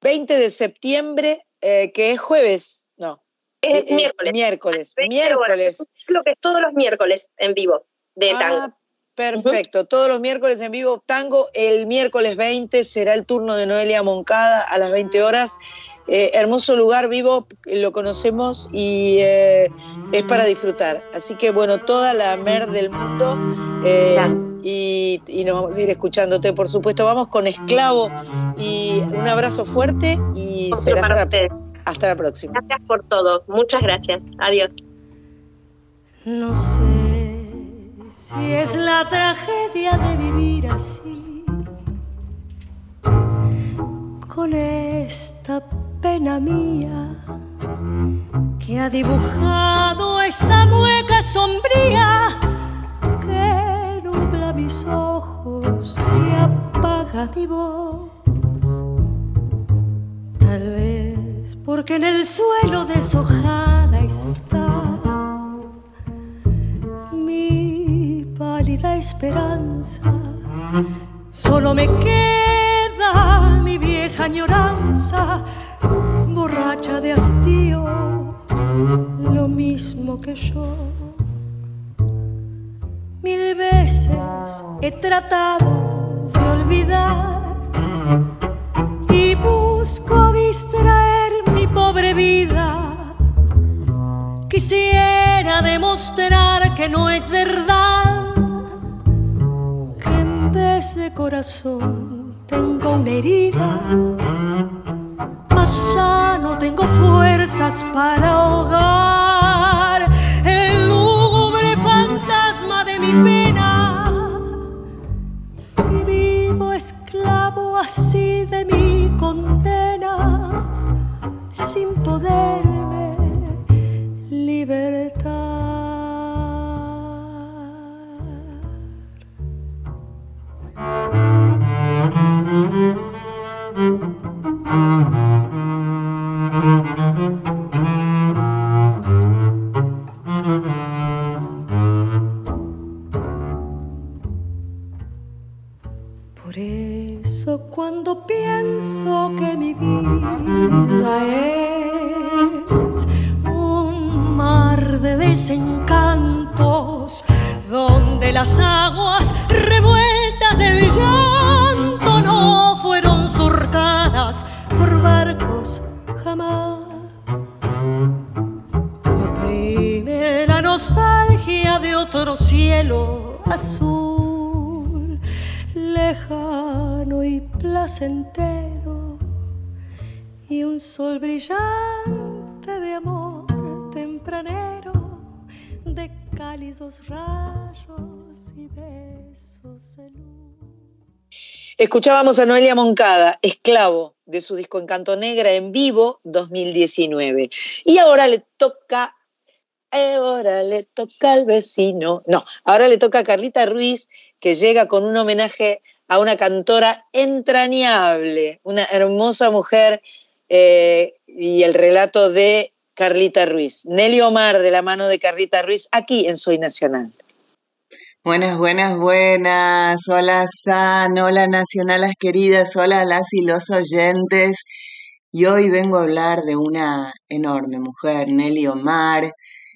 A: 20 de septiembre, eh, que es jueves.
E: Es
A: eh,
E: miércoles.
A: Miércoles.
E: 20
A: Miércoles.
E: horas. Creo que es todos los miércoles en vivo de tango.
A: Ah, perfecto. Todos los miércoles en vivo tango. El miércoles 20 será el turno de Noelia Moncada a las 20 horas. Eh, hermoso lugar vivo, lo conocemos y eh, es para disfrutar. Así que bueno, toda la mer del mundo eh, y, y nos vamos a ir escuchándote, por supuesto. Vamos con Esclavo y un abrazo fuerte y será
E: para.
A: Hasta la próxima.
E: Gracias por todo. Muchas gracias. Adiós.
F: No sé si es la tragedia de vivir así, con esta pena mía que ha dibujado esta mueca sombría que nubla mis ojos y apaga mi voz. Tal vez porque en el suelo deshojada está mi pálida esperanza. Solo me queda mi vieja añoranza, borracha de hastío, lo mismo que yo. Mil veces he tratado de olvidar y busco distraer Quisiera demostrar que no es verdad, que en vez de corazón tengo una herida, mas ya no tengo fuerzas para ahogar el lúgubre fantasma de mi pena. Y vivo esclavo así de mi condena sin poderme Por eso cuando pienso que mi vida es un mar de desencantos, donde las aguas azul lejano y placentero y un sol brillante de amor tempranero, de cálidos rayos y besos de luz.
A: Escuchábamos a Noelia Moncada, esclavo de su disco Encanto Negra en vivo 2019. Y ahora le toca, ahora le toca al vecino, no, ahora le toca a Carlita Ruiz, que llega con un homenaje a una cantora entrañable, una hermosa mujer, eh, y el relato de Carlita Ruiz. Nelly Omar, de la mano de Carlita Ruiz, aquí en Soy Nacional.
H: Buenas, buenas, buenas. Hola San, hola nacionalas queridas, hola las y los oyentes. Y hoy vengo a hablar de una enorme mujer, Nelly Omar,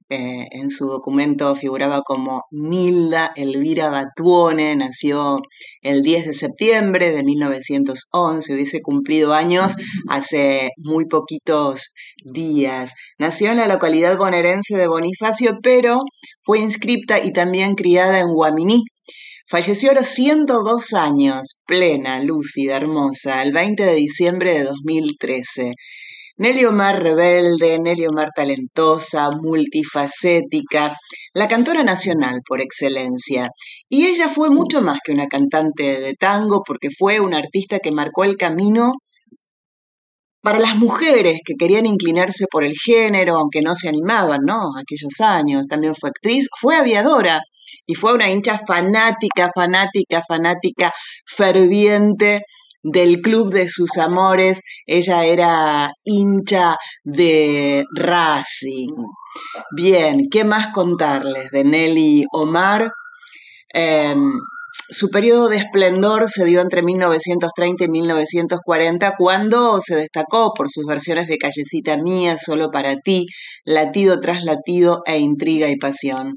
H: eh, en su documento figuraba como Nilda Elvira Batuone, nació el 10 de septiembre de 1911, hubiese cumplido años hace muy poquitos días. Nació en la localidad bonaerense de Bonifacio, pero fue inscripta y también criada en Guaminí, Falleció a los 102 años, plena, lúcida, hermosa, el 20 de diciembre de 2013. Nelly Omar rebelde, Nelly Omar talentosa, multifacética, la cantora nacional por excelencia. Y ella fue mucho más que una cantante de tango porque fue una artista que marcó el camino para las mujeres que querían inclinarse por el género, aunque no se animaban, ¿no? Aquellos años. También fue actriz, fue aviadora y fue una hincha fanática, fanática, fanática, ferviente del club de sus amores, ella era hincha de Racing. Bien, ¿qué más contarles de Nelly Omar? Em, su periodo de esplendor se dio entre 1930 y 1940, cuando se destacó por sus versiones de Callecita Mía, Solo para ti, Latido tras Latido e Intriga y Pasión.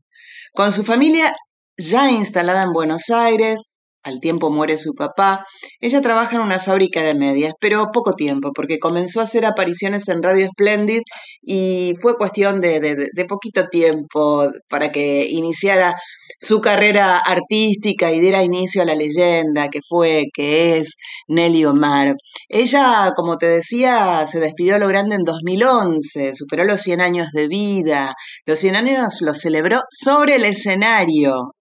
H: Con su familia ya instalada en Buenos Aires, al tiempo muere su papá. Ella trabaja en una fábrica de medias, pero poco tiempo, porque comenzó a hacer apariciones en Radio Splendid y fue cuestión de, de, poquito tiempo para que iniciara su carrera artística y diera inicio a la leyenda que fue, que es Nelly Omar. Ella, como te decía, se despidió a lo grande en 2011, superó los 100 años de vida. Los 100 años los celebró sobre el escenario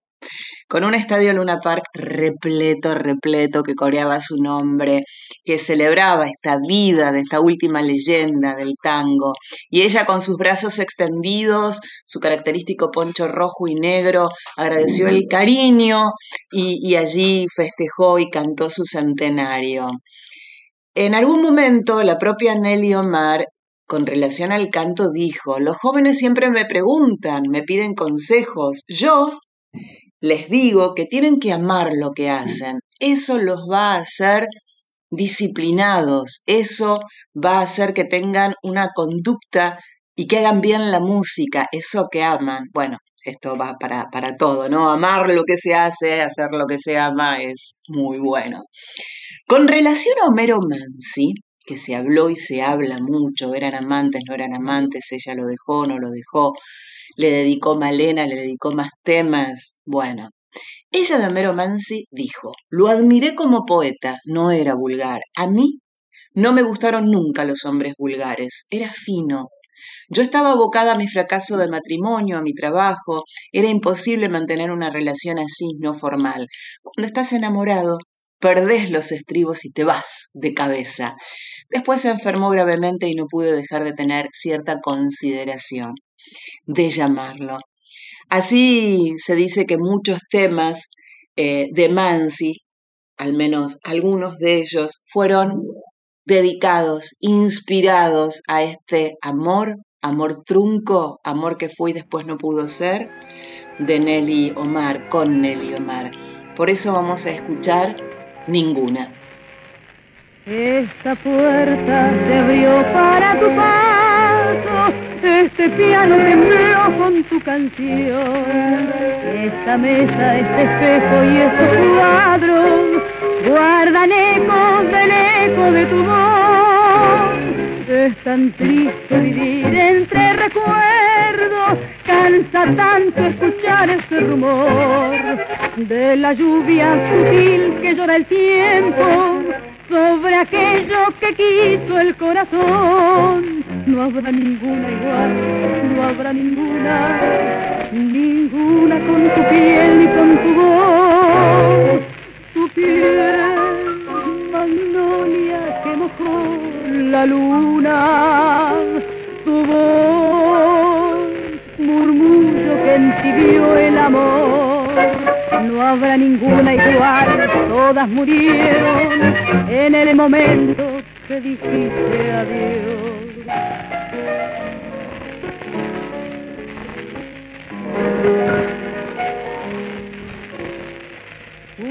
H: con un estadio Luna Park repleto, repleto, que coreaba su nombre, que celebraba esta vida de esta última leyenda del tango. Y ella con sus brazos extendidos, su característico poncho rojo y negro, agradeció el cariño y, y allí festejó y cantó su centenario. En algún momento la propia Nelly Omar con relación al canto dijo, los jóvenes siempre me preguntan, me piden consejos. Yo les digo que tienen que amar lo que hacen. Eso los va a hacer disciplinados, eso va a hacer que tengan una conducta y que hagan bien la música, eso que aman. Bueno, esto va para, para todo, ¿no? Amar lo que se hace, hacer lo que se ama es muy bueno. Con relación a Homero Mansi, que se habló y se habla mucho, eran amantes, no eran amantes, ella lo dejó, no lo dejó, le dedicó Malena, le dedicó más temas. Bueno, ella de Homero Mansi dijo, lo admiré como poeta, no era vulgar. A mí no me gustaron nunca los hombres vulgares, era fino. Yo estaba abocada a mi fracaso del matrimonio, a mi trabajo, era imposible mantener una relación así, no formal. Cuando estás enamorado, perdés los estribos y te vas de cabeza. Después se enfermó gravemente y no pude dejar de tener cierta consideración de llamarlo. Así se dice que muchos temas eh, de Mansi, al menos algunos de ellos, fueron dedicados, inspirados a este amor, amor trunco, amor que fue y después no pudo ser, de Nelly Omar, con Nelly Omar. Por eso vamos a escuchar ninguna.
F: Esta puerta se abrió para tu paso este piano tembló con tu canción. Esta mesa, este espejo y estos cuadros guardan ecos del eco de tu voz.
I: Es tan triste vivir entre recuerdos, cansa tanto escuchar ese rumor de la lluvia sutil que llora el tiempo sobre aquello que quiso el corazón. No habrá ninguna igual, no habrá ninguna, ninguna con tu piel ni con tu voz. Tu piel, magnolia que mojó la luna, tu voz, murmullo que entibió el amor. No habrá ninguna igual, todas murieron en el momento que dijiste adiós.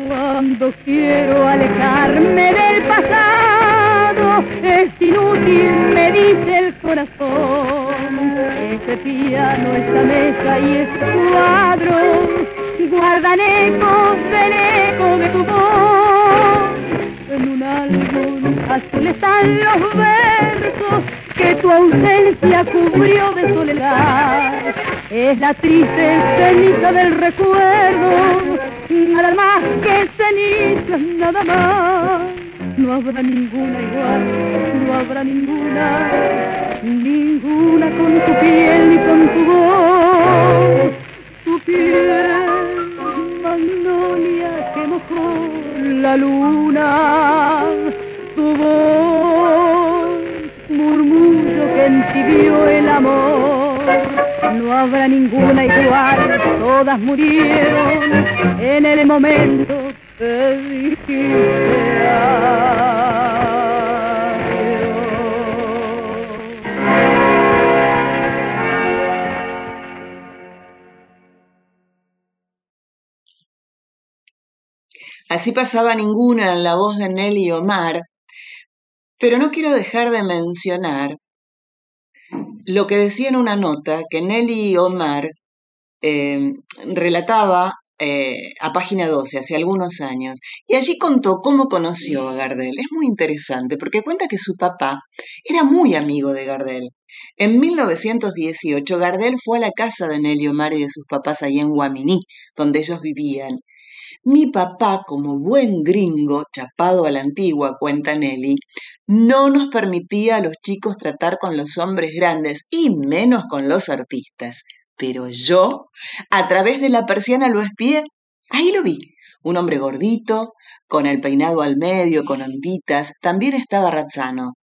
I: Cuando quiero alejarme del pasado, es inútil, me dice el corazón. Ese piano, esta mesa y este cuadro guardan ecos del eco de tu voz. En un álbum azul están los versos que tu ausencia cubrió de soledad. Es la triste ceniza del recuerdo, nada más que ceniza, nada más. No habrá ninguna igual, no habrá ninguna, ninguna con tu piel ni con tu voz. Tu piel, magnolia que mojó la luna, tu voz, murmullo que entibió el amor. No habrá ninguna igual, todas murieron en el momento que dijiste
H: Así pasaba ninguna en la voz de Nelly Omar, pero no quiero dejar de mencionar lo que decía en una nota que Nelly Omar eh, relataba eh, a página 12 hace algunos años y allí contó cómo conoció a Gardel. Es muy interesante porque cuenta que su papá era muy amigo de Gardel. En 1918 Gardel fue a la casa de Nelly Omar y de sus papás ahí en Guaminí, donde ellos vivían. Mi papá, como buen gringo, chapado a la antigua, cuenta Nelly, no nos permitía a los chicos tratar con los hombres grandes y menos con los artistas. Pero yo, a través de la persiana lo espié. Ahí lo vi. Un hombre gordito, con el peinado al medio, con onditas. También estaba Razzano.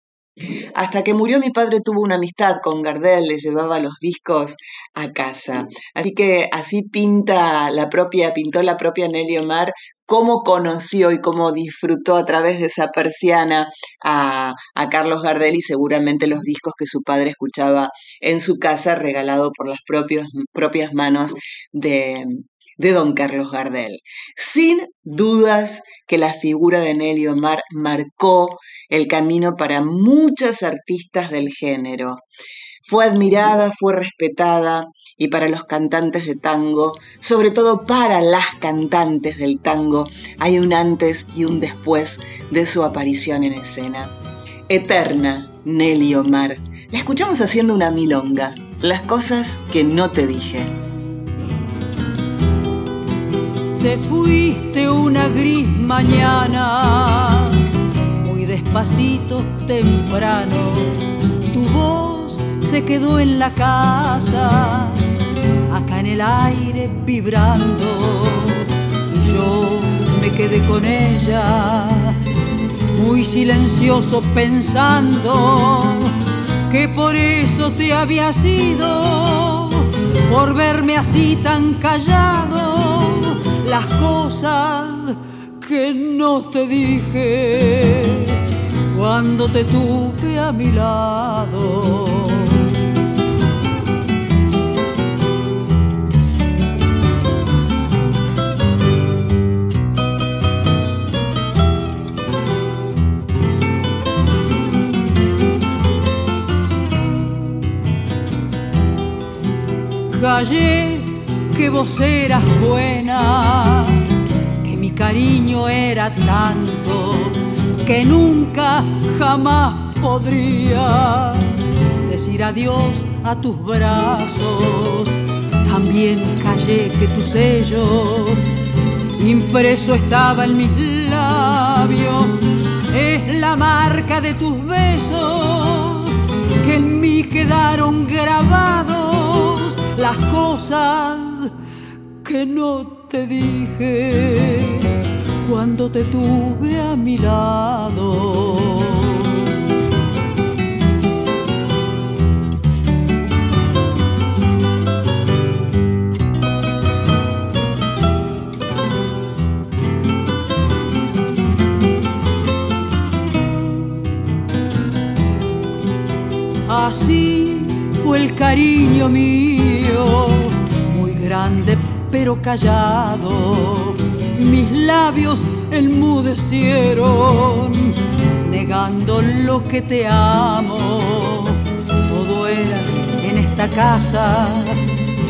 H: Hasta que murió mi padre tuvo una amistad con Gardel, le llevaba los discos a casa. Así que así pinta la propia, pintó la propia Nelly Omar cómo conoció y cómo disfrutó a través de esa persiana a, a, Carlos Gardel y seguramente los discos que su padre escuchaba en su casa regalado por las propias, propias manos de, de don Carlos Gardel. Sin dudas que la figura de Nelly Omar marcó el camino para muchas artistas del género. Fue admirada, fue respetada y para los cantantes de tango, sobre todo para las cantantes del tango, hay un antes y un después de su aparición en escena. Eterna Nelly Omar. La escuchamos haciendo una milonga, las cosas que no te dije.
J: Te fuiste una gris mañana, muy despacito, temprano, tu voz se quedó en la casa, acá en el aire vibrando, y yo me quedé con ella, muy silencioso pensando que por eso te había sido, por verme así tan callado las cosas que no te dije cuando te tuve a mi lado. Que vos eras buena, que mi cariño era tanto, que nunca jamás podría decir adiós a tus brazos. También callé que tu sello impreso estaba en mis labios. Es la marca de tus besos que en mí quedaron grabados las cosas que no te dije cuando te tuve a mi lado. Así fue el cariño mío, muy grande pero callado. Mis labios enmudecieron, negando lo que te amo. Todo eras en esta casa,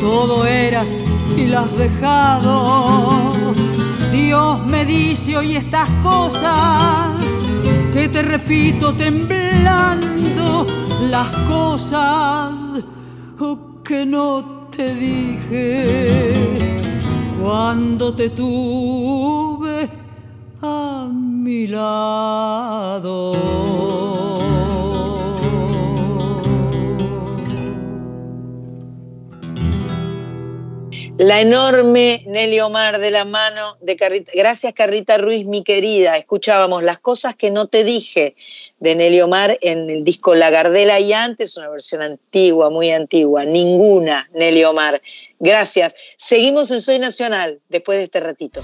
J: todo eras y las has dejado. Dios me dice hoy estas cosas que te repito temblando las cosas que no te dije cuando te tuve a mi lado.
A: La enorme Nelly Omar de la mano de Carrita. Gracias, Carrita Ruiz, mi querida. Escuchábamos Las cosas que no te dije de Nelly Omar en el disco La Gardela y antes, una versión antigua, muy antigua. Ninguna, Nelly Omar. Gracias. Seguimos en Soy Nacional después de este ratito.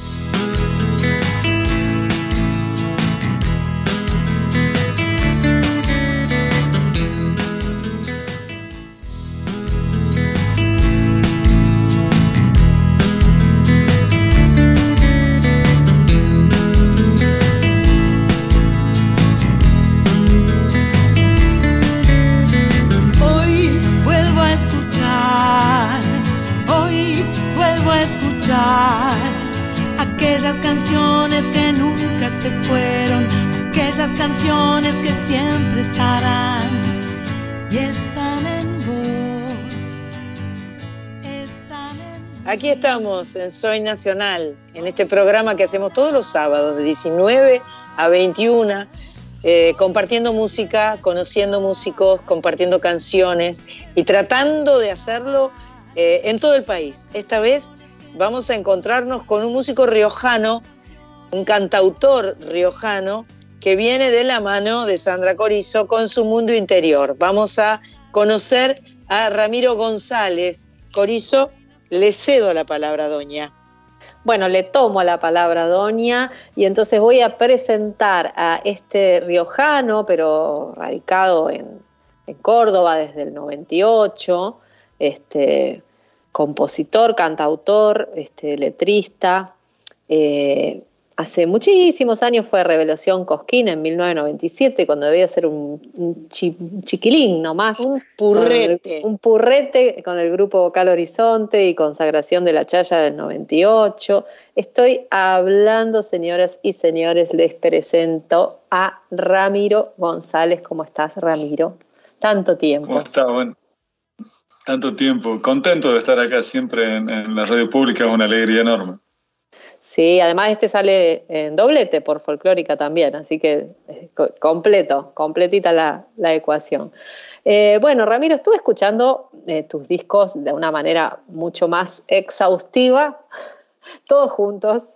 F: Aquellas canciones que nunca se fueron, aquellas canciones que siempre estarán y están en vos. Están en
A: Aquí estamos en Soy Nacional, en este programa que hacemos todos los sábados de 19 a 21, eh, compartiendo música, conociendo músicos, compartiendo canciones y tratando de hacerlo eh, en todo el país. Esta vez vamos a encontrarnos con un músico riojano, un cantautor riojano que viene de la mano de Sandra Corizo con su mundo interior. Vamos a conocer a Ramiro González. Corizo, le cedo la palabra, doña.
B: Bueno, le tomo la palabra, doña, y entonces voy a presentar a este riojano, pero radicado en, en Córdoba desde el 98, este, compositor, cantautor, este, letrista. eh, hace muchísimos años fue Revelación Cosquín en 1997, cuando debía ser un, un chi- un chiquilín nomás.
A: Un purrete.
B: Un purrete con el grupo Vocal Horizonte y Consagración de la Chaya del 98. Estoy hablando, señoras y señores, les presento a Ramiro González. ¿Cómo estás, Ramiro? Tanto tiempo.
K: ¿Cómo está? Bueno, tanto tiempo. Contento de estar acá siempre en, en la radio pública, es una alegría enorme.
B: Sí, además este sale en doblete por folclórica también, así que co- completo, completita la, la ecuación. Eh, bueno, Ramiro, estuve escuchando eh, tus discos de una manera mucho más exhaustiva, todos juntos.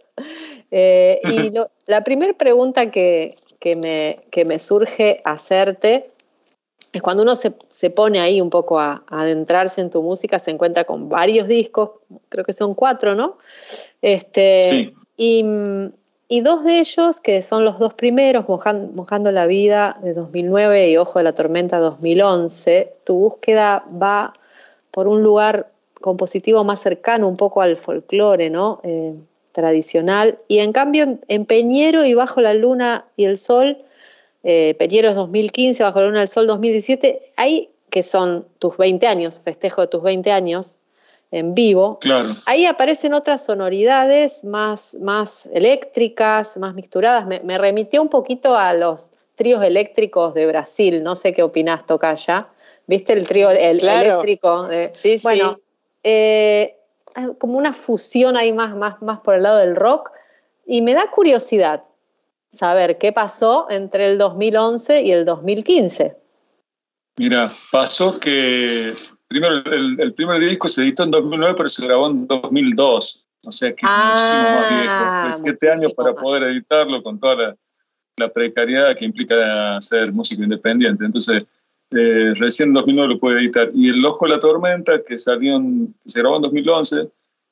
B: Eh, y lo- la primera pregunta que, que me, que me surge hacerte es cuando uno se, se pone ahí un poco a, a adentrarse en tu música, se encuentra con varios discos, creo que son cuatro, ¿no? Este,
K: Sí.
B: y, y dos de ellos, que son los dos primeros, Mojan- Mojando la Vida de 2009 y Ojo de la Tormenta 2011, tu búsqueda va por un lugar compositivo más cercano un poco al folclore, ¿no? Eh, tradicional. Y en cambio, en, en Peñero y Bajo la Luna y el Sol, eh, Peñero es 2015, Bajo la Luna del Sol 2017, ahí que son tus 20 años, festejo de tus 20 años en vivo,
K: Claro.
B: Ahí aparecen otras sonoridades más, más eléctricas, más mixturadas. Me, me remitió un poquito a los tríos eléctricos de Brasil. No sé qué opinás, Tocaya, ¿viste? El trío el, eléctrico.
A: sí,
B: bueno, eh, como una fusión ahí más, más, más por el lado del rock. Y me da curiosidad saber qué pasó entre el 2011 y el 2015.
K: Mira, pasó que primero el, primer disco se editó en 2009, pero se grabó en 2002. O sea que ah, muchísimo más viejo. Fue siete años para poder editarlo con toda la, la, precariedad que implica ser músico independiente. Entonces, eh, recién en 2009 lo pude editar. Y El Ojo de la Tormenta, que, salió se grabó en 2011,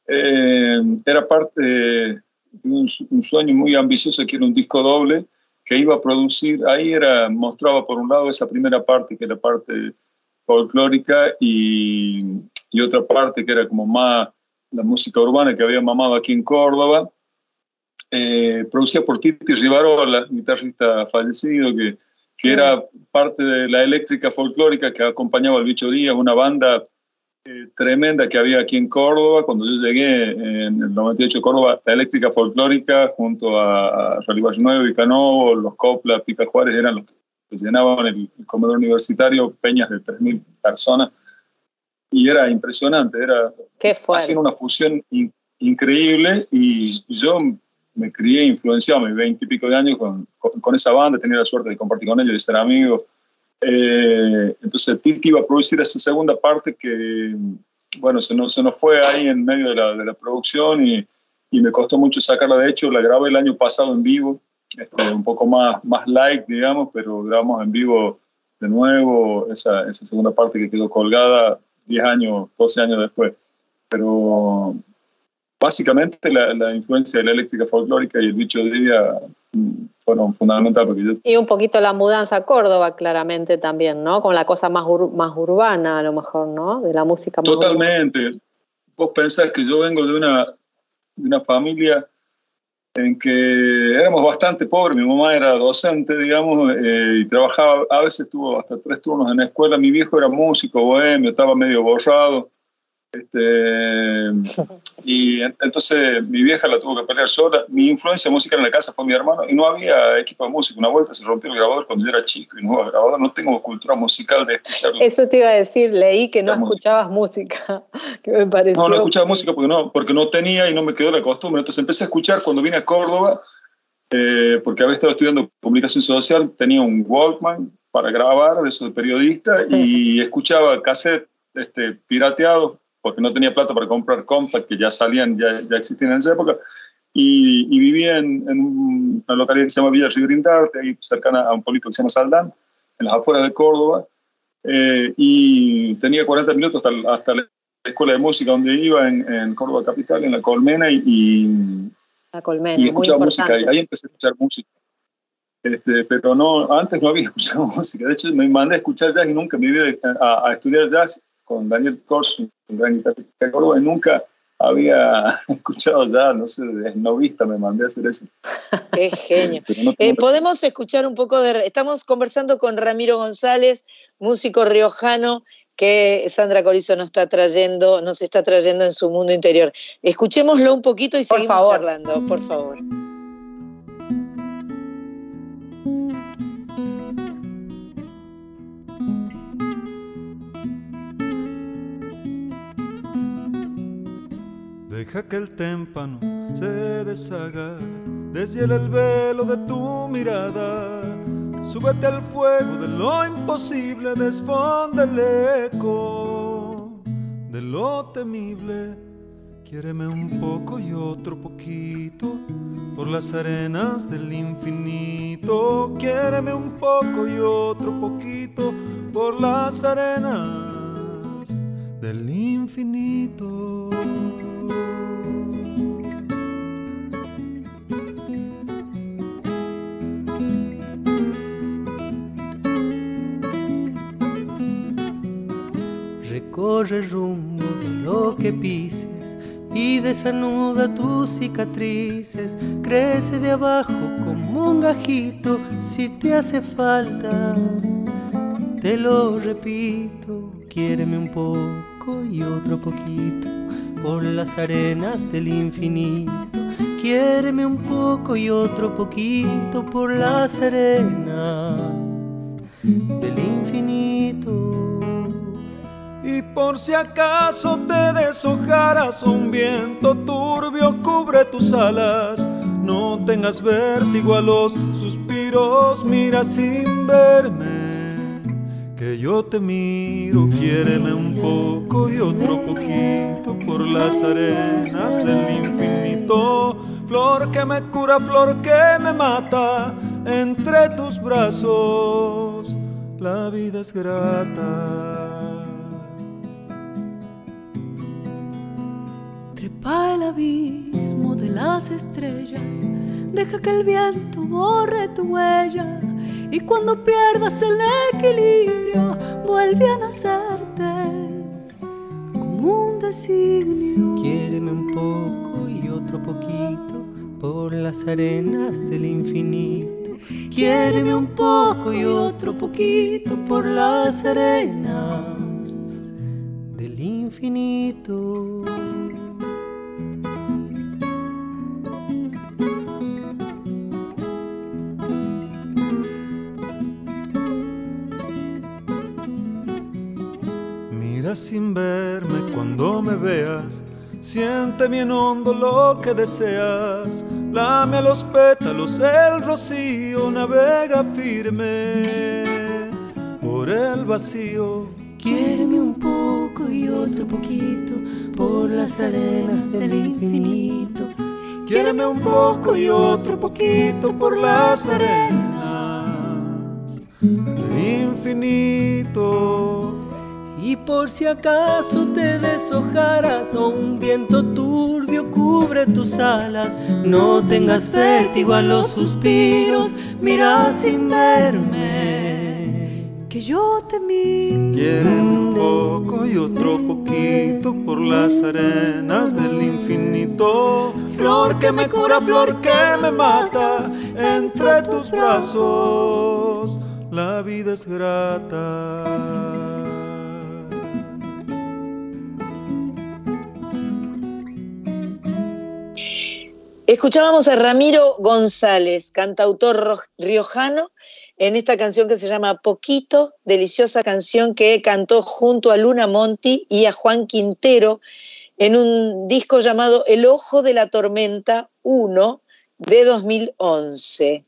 K: eh, era parte de un, un, sueño muy ambicioso que era un disco doble que iba a producir. Ahí era, mostraba por un lado esa primera parte, que era parte folclórica, y, y otra parte que era como más la música urbana que había mamado aquí en Córdoba. Eh, producida por Titi Rivarola, guitarrista fallecido, que que era parte de la eléctrica folclórica que acompañaba al Bicho Díaz, una banda eh, tremenda que había aquí en Córdoba. Cuando yo llegué en el 98 a Córdoba, la eléctrica folclórica junto a, a Nuevo y Canovo, los Copla, Pica Juárez eran los que llenaban el, comedor universitario, peñas de 3.000 personas. Y era impresionante, era haciendo una fusión increíble y yo me crié influenciado a mis veinte y pico de años con, con, esa banda, tenía la suerte de compartir con ellos, de ser amigos. Eh, entonces Titi iba a producir esa segunda parte que, bueno, se nos, se nos fue ahí en medio de la, de la producción y, y, me costó mucho sacarla. De hecho, la grabé el año pasado en vivo, este, un poco más, más light, digamos, pero grabamos en vivo de nuevo esa, esa segunda parte que quedó colgada 10 años, 12 años después. Pero básicamente la, influencia de la eléctrica folclórica y el bicho de día mm, fueron fundamentales.
B: Y un poquito la mudanza a Córdoba, claramente también, ¿no? Con la cosa más, más urbana, a lo mejor, ¿no? De la música
K: Totalmente. Vos pensás que yo vengo de una, de una familia en que éramos bastante pobres, mi mamá era docente, digamos, eh, y trabajaba, a veces tuvo hasta tres turnos en la escuela, mi viejo era músico, bohemio, estaba medio borrado, este, y entonces mi vieja la tuvo que pelear sola. Mi influencia musical en la casa fue mi hermano y no había equipo de música. Una vuelta se rompió el grabador cuando yo era chico y no había grabador. No tengo cultura musical de escucharlo.
B: Eso te iba a decir, leí que no escuchabas música, que me pareció.
K: No, no escuchaba música porque no, porque no tenía y no me quedó la costumbre. Entonces empecé a escuchar cuando vine a Córdoba, eh, porque había estado estudiando comunicación social, tenía un Walkman para grabar de eso de periodista y escuchaba cassette este, pirateados porque no tenía plata para comprar compact que ya salían, ya, ya existían en esa época, y, y vivía en, en, una localidad que se llama Villa Rigrindarte, ahí cercana a un pueblito que se llama Saldán, en las afueras de Córdoba, eh, y tenía 40 minutos hasta, hasta, la escuela de música donde iba en, en Córdoba Capital, en la Colmena, y,
B: la Colmena,
K: y escuchaba música, y ahí empecé a escuchar música. Este, pero no, antes no había escuchado música. De hecho, me mandé a escuchar jazz y nunca me iba a, a estudiar jazz con Daniel Corso, un gran guitarrista de Córdoba, y nunca había escuchado ya, no sé, de novista me mandé a hacer eso.
A: Qué genio. Eh, podemos escuchar un poco de... Estamos conversando con Ramiro González, músico riojano, que Sandra Corizo nos está trayendo, nos está trayendo en su mundo interior. Escuchémoslo un poquito y seguimos charlando, por favor.
L: Deja que el témpano se deshaga, deshiela el velo de tu mirada. Súbete al fuego de lo imposible, desfonda el eco de lo temible. Quiéreme un poco y otro poquito por las arenas del infinito. Quiéreme un poco y otro poquito por las arenas del infinito.
M: Recorre rumbo de lo que pises y desanuda tus cicatrices. Crece de abajo como un gajito si te hace falta. Te lo repito, quiéreme un poco y otro poquito por las arenas del infinito. Quiéreme un poco y otro poquito por las arenas del infinito.
L: por si acaso te deshojaras un viento turbio cubre tus alas. No tengas vértigo a los suspiros, mira sin verme. Que yo te miro, quiéreme un poco y otro poquito por las arenas del infinito. Flor que me cura, flor que me mata, entre tus brazos la vida es grata.
C: Trepa el abismo de las estrellas, deja que el viento borre tu huella y cuando pierdas el equilibrio vuelve a nacerte un designio.
M: Quiéreme un poco y otro poquito por las arenas del infinito. Quiéreme un poco y otro poquito por las arenas del infinito.
L: Sin verme cuando me veas. Siente bien hondo lo que deseas. Lame a los pétalos el rocío, navega firme por el vacío.
C: Quiéreme un poco y otro poquito por las arenas del infinito.
L: Quiéreme un poco y otro poquito por las arenas del infinito.
M: Y por si acaso te deshojaras o un viento turbio cubre tus alas, no tengas vértigo a los suspiros, mira sin verme.
C: Que yo te miro.
L: Quiere un poco y otro poquito por las arenas del infinito. Flor que me cura, flor que me mata, entre tus brazos la vida es grata.
A: Escuchábamos a Ramiro González, cantautor riojano, en esta canción que se llama Poquito, deliciosa canción que cantó junto a Luna Monti y a Juan Quintero en un disco llamado El Ojo de la Tormenta 1 de 2011.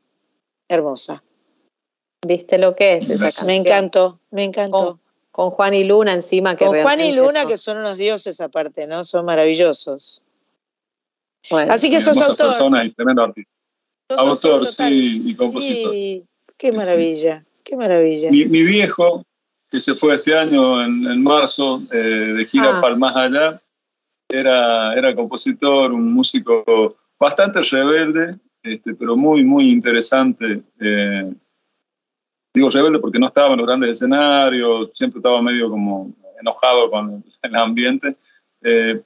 A: Hermosa.
B: ¿Viste lo que es? Esa
A: me encantó, me encantó.
B: Con, Juan y Luna encima.
A: Que con Juan y Luna, que son unos dioses aparte, ¿no? Son maravillosos. Así que sos autor.
K: Persona y tremendo artista. autor, sí, y compositor.
A: Sí, qué maravilla, qué maravilla.
K: Mi, viejo, que se fue este año en, marzo eh, de gira ah. para el más allá, era, era compositor, un músico bastante rebelde, este, pero muy, muy interesante. Eh, digo rebelde porque no estaba en los grandes escenarios, siempre estaba medio como enojado con el ambiente, eh,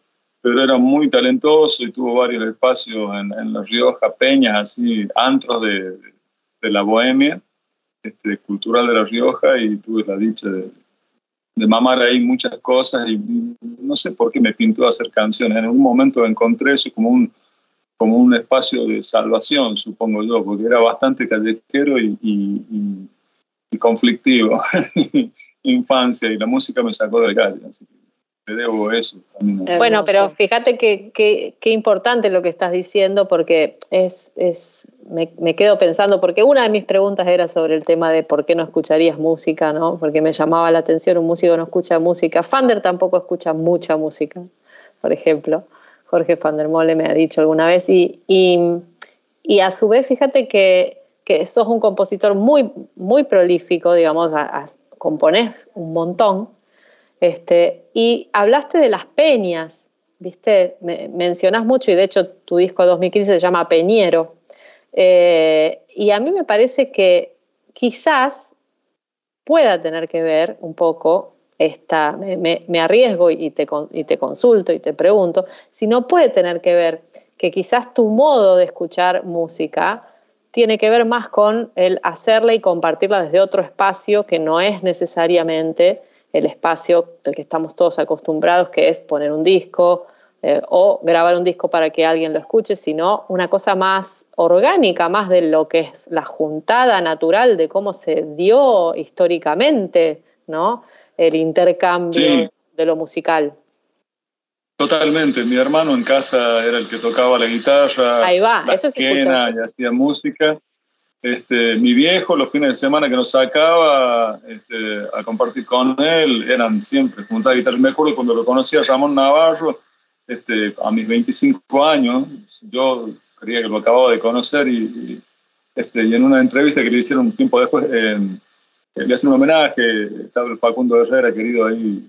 K: pero era muy talentoso y tuvo varios espacios en, en La Rioja, peñas, así, antros de, de la bohemia este, cultural de La Rioja y tuve la dicha de, de mamar ahí muchas cosas y, no sé por qué me pintó hacer canciones. En un momento encontré eso como un, como un espacio de salvación, supongo yo, porque era bastante callejero y, y, y conflictivo. Infancia y la música me sacó del calle. Así que debo eso.
B: Bueno, pero fíjate que, qué importante lo que estás diciendo porque es, es me, quedo pensando, porque una de mis preguntas era sobre el tema de por qué no escucharías música, ¿no? Porque me llamaba la atención, un músico no escucha música. Fander tampoco escucha mucha música, por ejemplo. Jorge Fandermole me ha dicho alguna vez. Y, y, a su vez, fíjate que, que, sos un compositor muy, muy prolífico, digamos, componés un montón este, y hablaste de las peñas, ¿viste? Me, mucho y de hecho tu disco de 2015 se llama Peñero. Eh, y a mí me parece que quizás pueda tener que ver un poco esta, me, arriesgo y te, y te consulto y te pregunto, si no puede tener que ver que quizás tu modo de escuchar música tiene que ver más con el hacerla y compartirla desde otro espacio que no es necesariamente el espacio al que estamos todos acostumbrados, que es poner un disco eh, o grabar un disco para que alguien lo escuche, sino una cosa más orgánica, más de lo que es la juntada natural de cómo se dio históricamente, ¿no? El intercambio de lo musical.
K: Totalmente, mi hermano en casa era el que tocaba la guitarra,
B: Ahí va,
K: la
B: eso se
K: quena y hacía música. Este, mi viejo, los fines de semana que nos sacaba este, a compartir con él, eran siempre juntar guitarra. Me acuerdo cuando lo conocí a Ramón Navarro, este, a mis 25 años, yo creía que lo acababa de conocer y, este, y en una entrevista que le hicieron un tiempo después, eh, le hacen un homenaje, estaba el Facundo Herrera, querido ahí,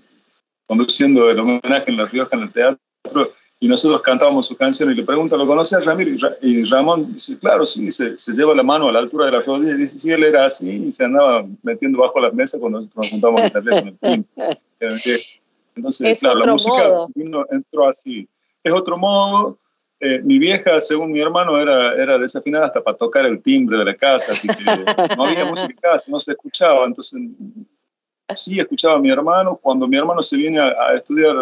K: conduciendo el homenaje en La Rioja, en el teatro, y nosotros cantábamos su canción y le pregunta, ¿lo conoce a Ramiro? Y, Ramón dice, claro, sí, se, se, lleva la mano a la altura de la rodilla y dice, sí, él era así y se andaba metiendo bajo las mesas cuando nosotros nos juntábamos a el Entonces, claro, la música entró así. Es otro modo. Eh, mi vieja, según mi hermano, era, era desafinada hasta para tocar el timbre de la casa, así que no había música en casa, no se escuchaba. Entonces, sí escuchaba a mi hermano. Cuando mi hermano se viene a, estudiar...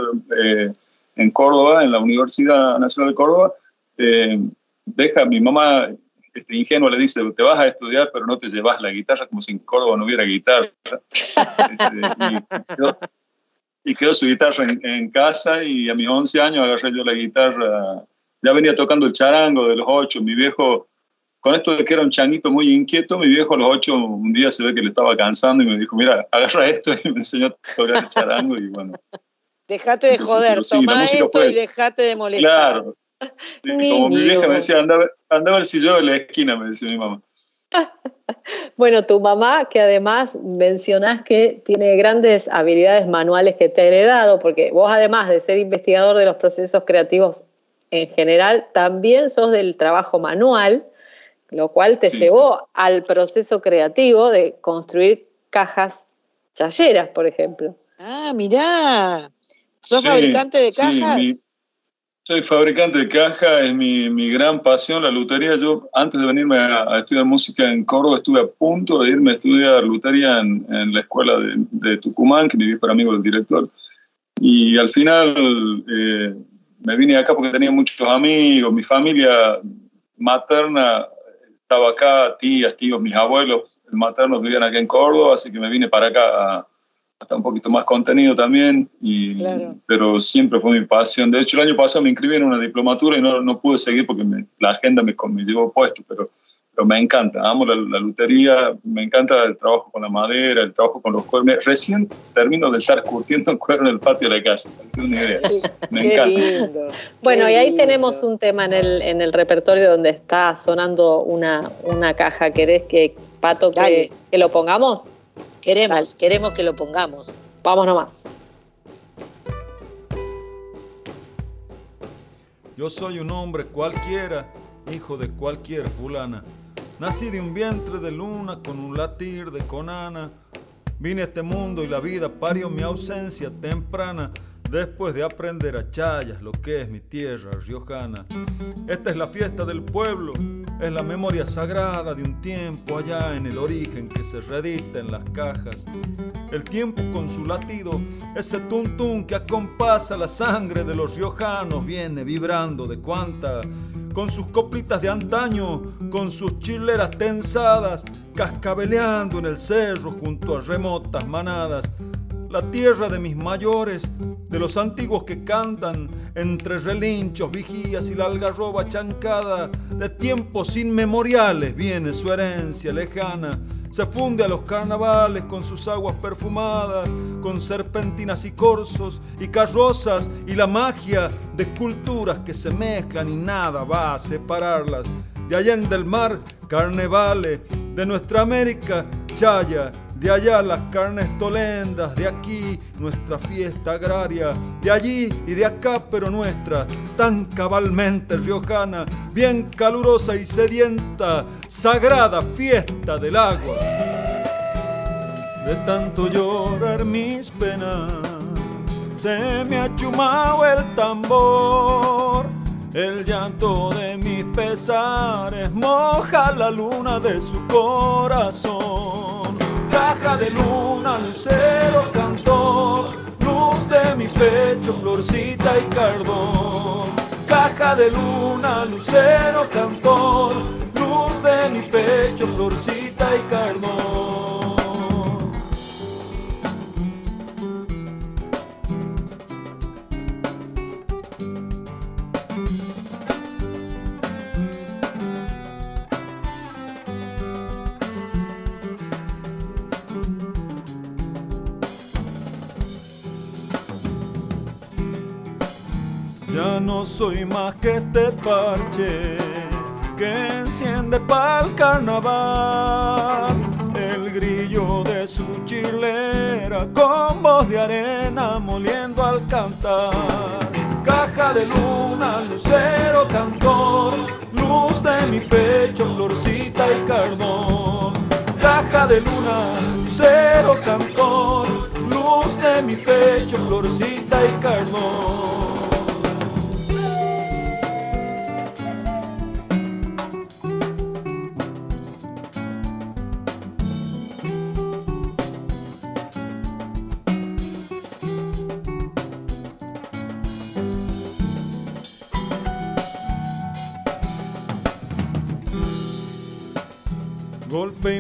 K: Eh, en Córdoba, en la Universidad Nacional de Córdoba, eh, deja, mi mamá este, ingenua le dice, te vas a estudiar, pero no te llevas la guitarra, como si en Córdoba no hubiera guitarra. Este, y, quedó, su guitarra en, casa y a mis 11 años agarré yo la guitarra. Ya venía tocando el charango de los 8. Mi viejo, con esto de que era un changuito muy inquieto, mi viejo a los 8 un día se ve que le estaba cansando y me dijo, mira, agarra esto y me enseñó a tocar el charango y bueno,
A: Dejate de joder, toma esto y dejate de molestar.
K: Claro. como mi vieja me decía, anda, anda a ver si yo en la esquina, me decía mi mamá.
B: Bueno, tu mamá, que además mencionás que tiene grandes habilidades manuales que te ha heredado, porque vos además de ser investigador de los procesos creativos en general, también sos del trabajo manual, lo cual te llevó al proceso creativo de construir cajas chayeras, por ejemplo.
A: Ah, mirá. ¿Sos fabricante de cajas?
K: soy fabricante de cajas, es mi, mi, gran pasión la lutería. Yo antes de venirme a, estudiar música en Córdoba estuve a punto de irme a estudiar lutería en, en la escuela de, de, Tucumán, que me vi para amigo del director. Y al final eh, me vine acá porque tenía muchos amigos, mi familia materna estaba acá, tías, tíos, mis abuelos maternos vivían acá en Córdoba, así que me vine para acá a, hasta un poquito más contenido también, y, pero siempre fue mi pasión. De hecho, el año pasado me inscribí en una diplomatura y no, no pude seguir porque la agenda me, me llevó puesto, pero, pero me encanta, amo la, lutería, me encanta el trabajo con la madera, el trabajo con los cuernos. Recién termino de estar curtiendo un cuerno en el patio de la casa, Me encanta.
B: bueno, y ahí tenemos un tema en el, en el repertorio donde está sonando una, una caja. ¿Querés que, Pato, que, que lo pongamos?
A: Queremos, queremos que lo pongamos.
B: Vamos nomás.
L: Yo soy un hombre cualquiera, hijo de cualquier fulana. Nací de un vientre de luna con un latir de conana. Vine a este mundo y la vida parió mi ausencia temprana. Después de aprender a chayas lo que es mi tierra riojana. Esta es la fiesta del pueblo, es la memoria sagrada de un tiempo allá en el origen que se redita en las cajas. El tiempo con su latido, ese tuntún que acompasa la sangre de los riojanos, viene vibrando de cuanta. Con sus coplitas de antaño, con sus chileras tensadas, cascabeleando en el cerro junto a remotas manadas la tierra de mis mayores, de los antiguos que cantan entre relinchos, vigías y la algarroba chancada, de tiempos inmemoriales viene su herencia lejana. Se funde a los carnavales con sus aguas perfumadas, con serpentinas y corzos y carrozas y la magia de culturas que se mezclan y nada va a separarlas. De allá en del mar, carnevale, de nuestra América, chaya de allá las carnes tolendas, de aquí nuestra fiesta agraria, de allí y de acá pero nuestra, tan cabalmente riojana, bien calurosa y sedienta, sagrada fiesta del agua. De tanto llorar mis penas, se me ha chumado el tambor. El llanto de mis pesares moja la luna de su corazón caja de luna, lucero cantor, luz de mi pecho, florcita y cardón. Caja de luna, lucero cantor, luz de mi pecho, florcita y cardón. No soy más que este parche que enciende pa'l carnaval el grillo de su chilera con voz de arena moliendo al cantar. Caja de luna, lucero, cantor, luz de mi pecho, florcita y cardón. Caja de luna, lucero, cantor, luz de mi pecho, florcita y cardón.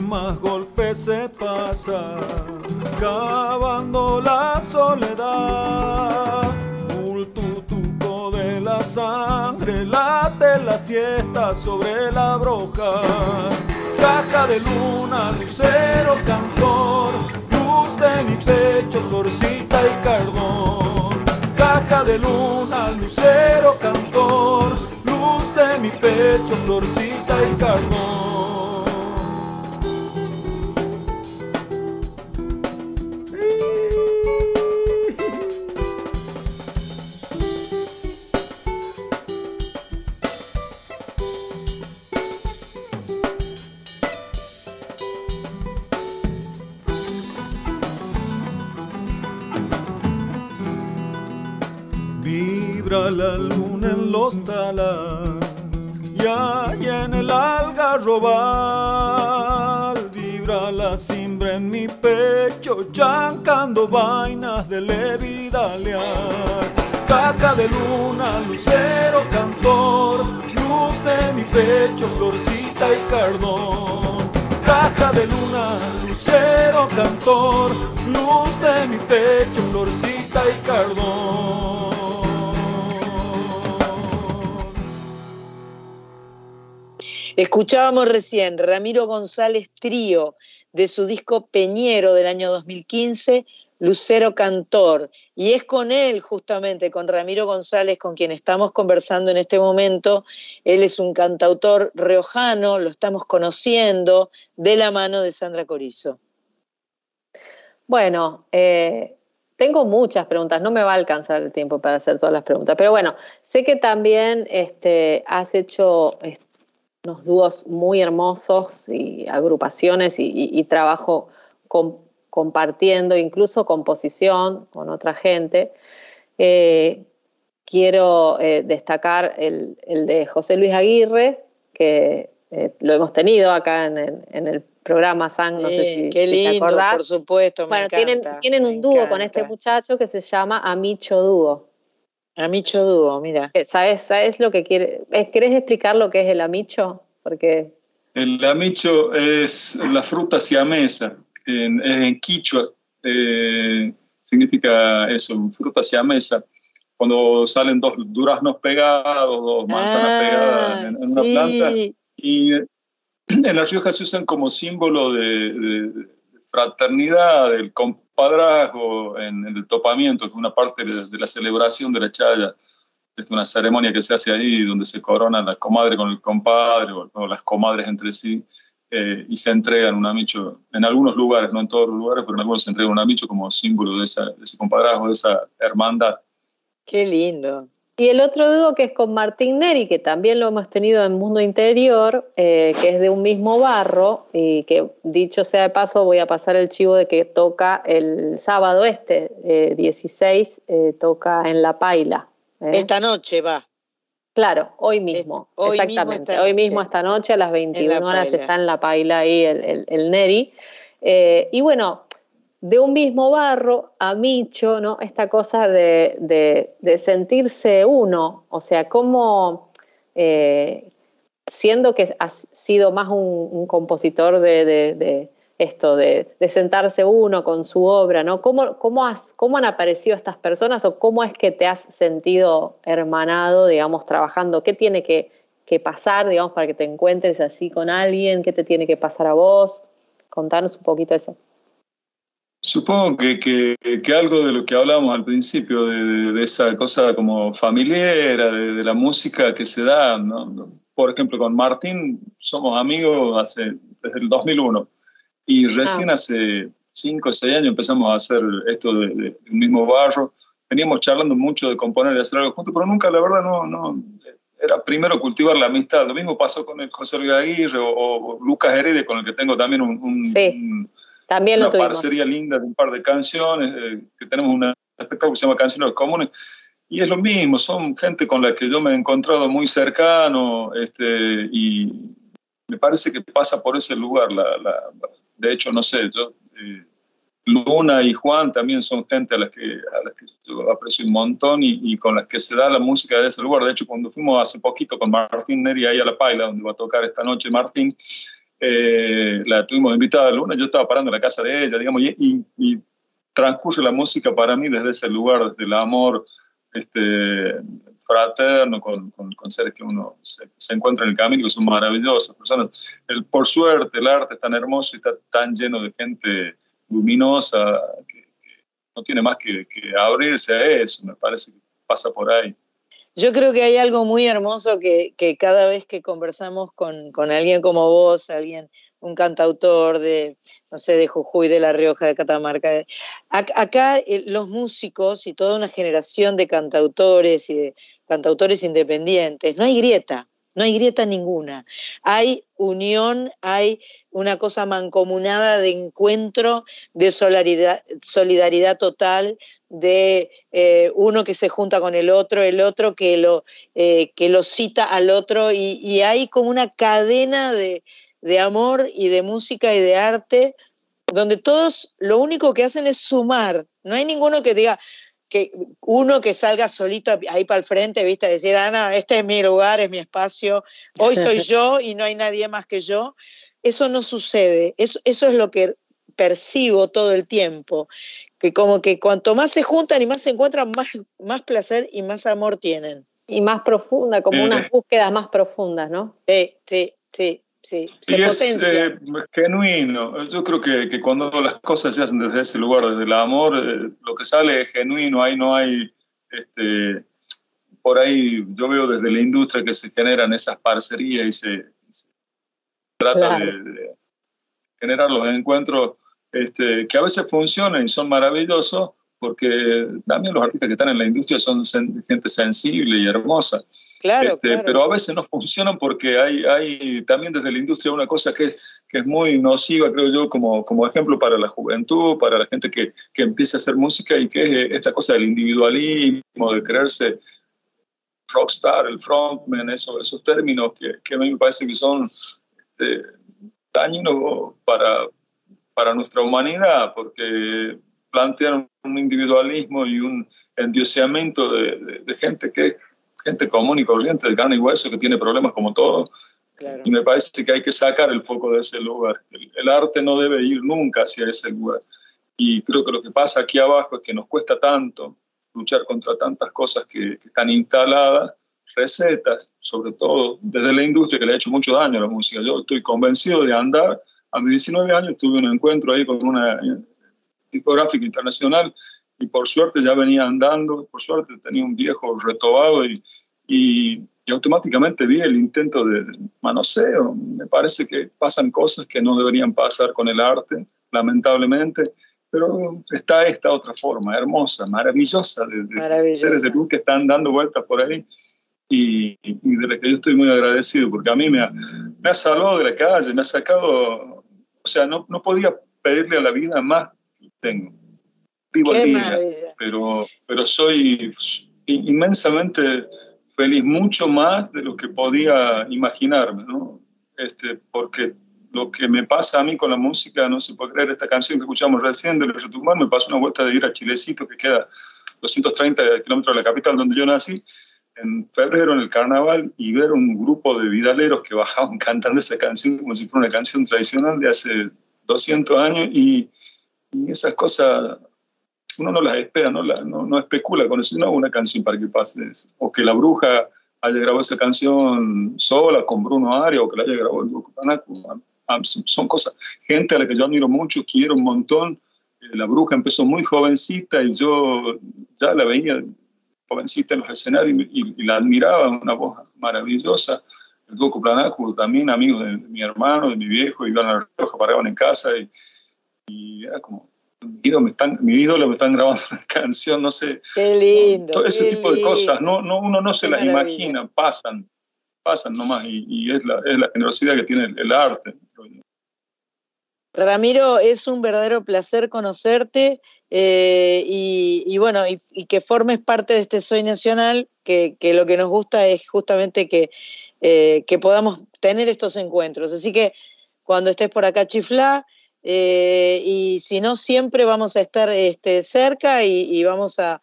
L: Más golpe se pasa, cavando la soledad. Un tutuco de la sangre, late la siesta sobre la broca. Caja de luna, lucero, cantor, luz de mi pecho, florcita y cardón. Caja de luna, lucero, cantor, luz de mi pecho, florcita y cardón. Lucero, cantor luz de mi pecho, florcita y cardón. Caja de luna, lucero, cantor luz de mi pecho, florcita y cardón.
A: Escuchábamos recién Ramiro González Trío de su disco Peñero del año 2015, Lucero Cantor. Y es con él, justamente, con Ramiro González, con quien estamos conversando en este momento. Él es un cantautor riojano, lo estamos conociendo de la mano de Sandra Corizo.
B: Bueno, eh, tengo muchas preguntas, no me va a alcanzar el tiempo para hacer todas las preguntas, pero bueno, sé que también este, has hecho unos dúos muy hermosos y agrupaciones y, trabajo compartiendo, incluso composición con otra gente. Eh, quiero eh, destacar el, de José Luis Aguirre, que eh, lo hemos tenido acá en, el programa Sang, no sé si,
A: qué lindo, por supuesto.
B: bueno, tienen, tienen un dúo con este muchacho que se llama Amicho Dúo.
A: Amicho dúo, mira.
B: ¿Sabes, ¿Sabes lo que quiere? ¿Querés explicar lo que es el amicho? Porque...
K: El amicho es la fruta siamesa. En, en quichua. Eh, significa eso, fruta siamesa. Cuando salen dos duraznos pegados, dos manzanas ah, pegadas en, una planta. Y en La Rioja se usan como símbolo de, fraternidad, del compadrazgo en, el topamiento, que es una parte de, la celebración de la chaya. Es una ceremonia que se hace ahí donde se corona la comadre con el compadre o, las comadres entre sí eh, y se entregan un amicho en algunos lugares, no en todos los lugares, pero en algunos se entrega un amicho como símbolo de, esa, de ese compadrazgo, de esa hermandad.
A: Qué lindo.
B: Y el otro dúo que es con Martín Neri, que también lo hemos tenido en Mundo Interior, eh, que es de un mismo barro, y que dicho sea de paso, voy a pasar el chivo de que toca el sábado este, 16, eh, eh, toca en La Paila.
A: Esta noche va.
B: Claro, hoy mismo, exactamente. hoy mismo esta noche a las 21 horas está en La Paila ahí el, el, el Neri. y bueno, de un mismo barro a Micho, ¿no? Esta cosa de, sentirse uno, o sea, como eh, siendo que has sido más un, compositor de, esto, de, sentarse uno con su obra, ¿no? ¿Cómo, cómo, has, ¿Cómo han aparecido estas personas o cómo es que te has sentido hermanado, digamos, trabajando? ¿Qué tiene que, que pasar, digamos, para que te encuentres así con alguien? ¿Qué te tiene que pasar a vos? Contanos un poquito eso.
K: Supongo que, que, algo de lo que hablábamos al principio, de, esa cosa como familiar, de, la música que se da, ¿no? por ejemplo, con Martín somos amigos hace, desde el 2001 y recién ah. hace cinco o seis años empezamos a hacer esto del mismo barro. Veníamos charlando mucho de componer y hacer algo juntos, pero nunca, la verdad, no, no, era primero cultivar la amistad. Lo mismo pasó con el José Luis Aguirre o, Lucas Herede, con el que tengo también un,
B: sí. También lo
K: una parcería linda de un par de canciones, eh, que tenemos un espectáculo que se llama Canciones Comunes, y es lo mismo, son gente con la que yo me he encontrado muy cercano, este, y me parece que pasa por ese lugar. La, de hecho, no sé, yo, eh, Luna y Juan también son gente a las que, a que yo aprecio un montón y, y, con las que se da la música de ese lugar. De hecho, cuando fuimos hace poquito con Martín Neri ahí a La Paila, donde va a tocar esta noche Martín, eh, la tuvimos invitada a Luna, yo estaba parando en la casa de ella, digamos, y, y, transcurre la música para mí desde ese lugar, desde el amor este, fraterno con, con, seres que uno se, encuentra en el camino, que son maravillosas personas. El, por suerte, el arte es tan hermoso y está tan lleno de gente luminosa que, no tiene más que, que abrirse a eso, me parece que pasa por ahí.
A: Yo creo que hay algo muy hermoso que, cada vez que conversamos con, alguien como vos, alguien, un cantautor de, no sé, de Jujuy, de La Rioja, de Catamarca, acá eh, los músicos y toda una generación de cantautores y de cantautores independientes, no hay grieta, no hay grieta ninguna. Hay unión, hay una cosa mancomunada de encuentro, de solidaridad, total, de eh, uno que se junta con el otro, el otro que lo, eh, que lo cita al otro, y, hay como una cadena de, de amor y de música y de arte donde todos lo único que hacen es sumar. No hay ninguno que diga, que uno que salga solito ahí para el frente, viste, decir, Ana, este es mi lugar, es mi espacio, hoy soy yo y no hay nadie más que yo. Eso no sucede, eso, eso es lo que percibo todo el tiempo, que como que cuanto más se juntan y más se encuentran, más, más placer y más amor tienen.
B: Y más profunda, como unas búsquedas más profundas, ¿no?
A: Sí, sí, sí sí, se
K: potencia. Es eh, genuino. Yo creo que, que, cuando las cosas se hacen desde ese lugar, desde el amor, eh, lo que sale es genuino, ahí no hay, este, por ahí yo veo desde la industria que se generan esas parcerías y se, trata de, generar los encuentros este, que a veces funcionan y son maravillosos, porque también los artistas que están en la industria son gente sensible y hermosa. Este, pero a veces no funcionan porque hay, hay también desde la industria una cosa que, que es muy nociva, creo yo, como, como ejemplo para la juventud, para la gente que, que empieza a hacer música y que es esta cosa del individualismo, de creerse rockstar, el frontman, eso, esos términos que, que, a mí me parece que son este, dañinos para, para nuestra humanidad, porque plantean un individualismo y un endioseamiento de, de gente que gente común y corriente, de carne y hueso, que tiene problemas como todos. Y me parece que hay que sacar el foco de ese lugar. El, arte no debe ir nunca hacia ese lugar. Y creo que lo que pasa aquí abajo es que nos cuesta tanto luchar contra tantas cosas que, están instaladas, recetas, sobre todo desde la industria que le ha hecho mucho daño a la música. Yo estoy convencido de andar. A mis 19 años tuve un encuentro ahí con una discográfica internacional y por suerte ya venía andando, por suerte tenía un viejo retobado y, y, automáticamente vi el intento de manoseo. Me parece que pasan cosas que no deberían pasar con el arte, lamentablemente, pero está esta otra forma, hermosa, maravillosa, de, seres de luz que están dando vueltas por ahí. Y, y, de la que yo estoy muy agradecido, porque a mí me ha, me ha salvado de la calle, me ha sacado, o sea, no, no podía pedirle a la vida más tengo vivo día, pero, pero soy inmensamente feliz, mucho más de lo que podía imaginarme, ¿no? Este, porque lo que me pasa a mí con la música, no se puede creer, esta canción que escuchamos recién de los Retumbar, me pasó una vuelta de ir a Chilecito, que queda 230 kilómetros de la capital donde yo nací, en febrero en el carnaval, y ver un grupo de vidaleros que bajaban cantando esa canción como si fuera una canción tradicional de hace 200 años, y esas cosas uno no las espera, no, no, especula con eso, no una canción para que pase eso. O que la bruja haya grabado esa canción sola con Bruno Aria o que la haya grabado el grupo Panaco. Ah, son cosas, gente a la que yo admiro mucho, quiero un montón, la bruja empezó muy jovencita y yo ya la veía jovencita en los escenarios y, la admiraba, una voz maravillosa. El dúo Coplanaco, también amigos de, mi hermano, de mi viejo, iban a la Roja, paraban en casa y, era como, mi ídolo, me están, mi ídolo me están grabando una canción, no sé.
A: Qué lindo.
K: Todo ese tipo de cosas, no, no, uno no se las imagina, pasan, pasan nomás y, es, la, es la generosidad que tiene el, el arte.
A: Ramiro, es un verdadero placer conocerte eh, y, bueno, y, que formes parte de este Soy Nacional, que, lo que nos gusta es justamente que, eh, que, podamos tener estos encuentros. Así que cuando estés por acá, chiflá, eh, y si no, siempre vamos a estar este, cerca y, vamos a,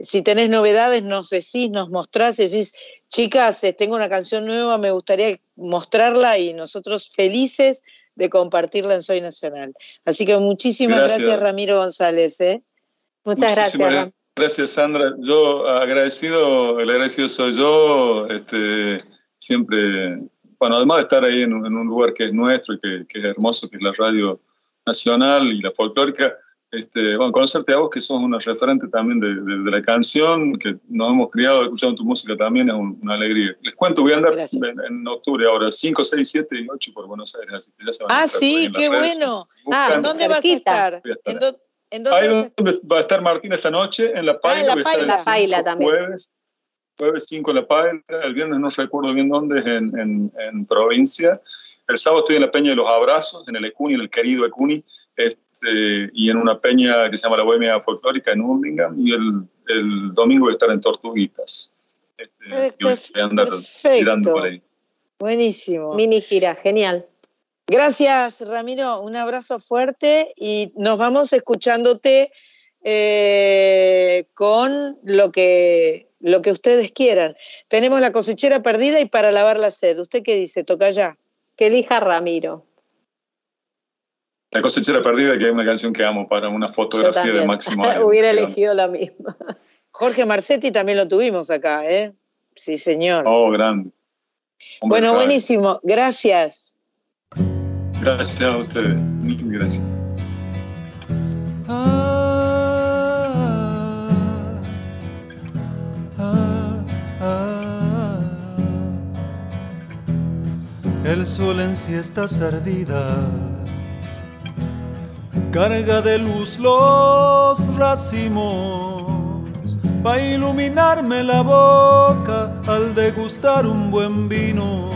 A: si tenés novedades, nos decís, nos mostrás, decís, chicas, tengo una canción nueva, me gustaría mostrarla y nosotros felices de compartirla en Soy Nacional. Así que muchísimas gracias, Ramiro González. ¿eh?
B: Muchas gracias.
K: Gracias, Sandra. Yo agradecido, el agradecido soy yo, este, siempre, bueno, además de estar ahí en, un lugar que es nuestro y que, que, es hermoso, que es la radio nacional y la folclórica, este, bueno, conocerte a vos, que sos una referente también de, de, la canción, que nos hemos criado escuchando tu música también, es una alegría. Les cuento, voy a andar en, octubre ahora, 5, 6, 7 y 8 por Buenos Aires, así que ya se van
A: Ah, sí, qué bueno. Ah, ¿en dónde vas a estar? ¿En,
K: dónde Ahí donde va a estar Martín esta noche, en La Paila.
B: Ah, en La Paila, la Paila también.
K: Jueves, jueves 5 en La Paila, el viernes no recuerdo bien dónde, es en, en, en provincia. El sábado estoy en la Peña de los Abrazos, en el Ecuni, en el querido Ecuni. Este, y en una peña que se llama la Bohemia Folclórica en Urlingham, y el, el domingo voy a estar en Tortuguitas. Este, voy a andar girando por ahí.
A: Buenísimo.
B: Mini gira, genial.
A: Gracias, Ramiro. Un abrazo fuerte y nos vamos escuchándote eh, con lo que, lo que ustedes quieran. Tenemos la cosechera perdida y para lavar la sed. ¿Usted qué dice? Toca ya.
B: Que elija Ramiro.
K: La cosechera perdida, que es una canción que amo para una fotografía de Máximo.
B: Hubiera elegido la misma.
A: Jorge Marcetti también lo tuvimos acá, ¿eh? Sí, señor.
K: Oh, grande.
A: bueno, buenísimo. Gracias.
K: Gracias a ustedes. Gracias.
L: El sol en siestas ardidas carga de luz los racimos para iluminarme la boca al degustar un buen vino.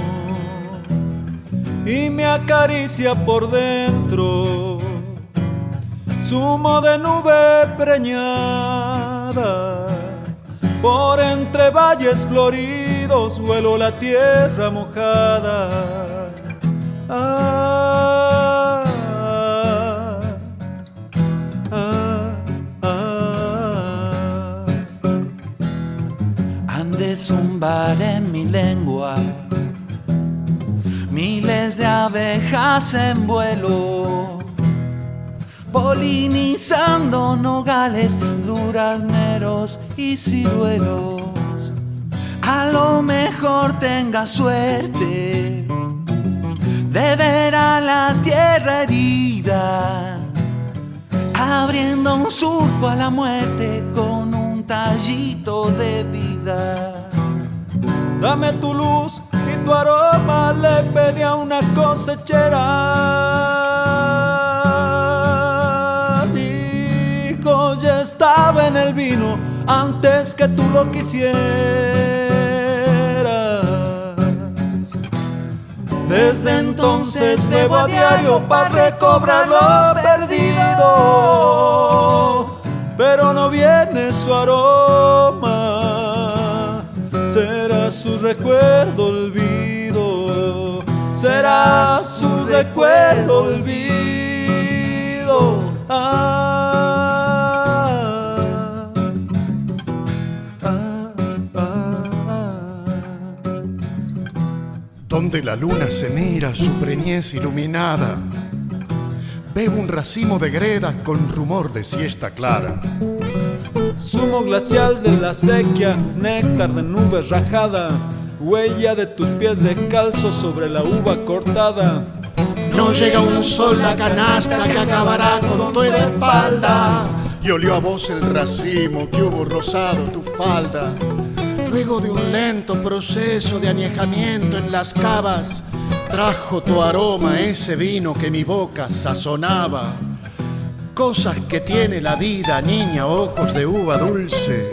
L: Y me acaricia por dentro zumo de nube preñada por entre valles floridos vuelo la tierra mojada ah,
N: zumbar en mi lengua. Miles de abejas en vuelo, polinizando nogales, durazneros y ciruelos. A lo mejor tenga suerte de ver a la tierra herida, abriendo un surco a la muerte con un tallito de vida. Dame tu luz y tu aroma, le pedí a una cosechera. Dijo, ya estaba en el vino antes que tú lo quisieras. Desde entonces bebo a diario para recobrar lo perdido, pero no viene su aroma será su recuerdo olvido, será su recuerdo olvido. Ah,
O: Donde la luna se mira su preñez iluminada, veo un racimo de greda con rumor de siesta clara
L: Sumo glacial de la sequía, néctar de nubes rajada, huella de tus pies de calzo sobre la uva cortada.
O: No llega un sol la canasta que acabará con tu espalda. Y olió a vos el racimo que hubo rosado tu falda. Luego de un lento proceso de añejamiento en las cavas, trajo tu aroma ese vino que mi boca sazonaba. Cosas que tiene la vida, niña, ojos de uva dulce.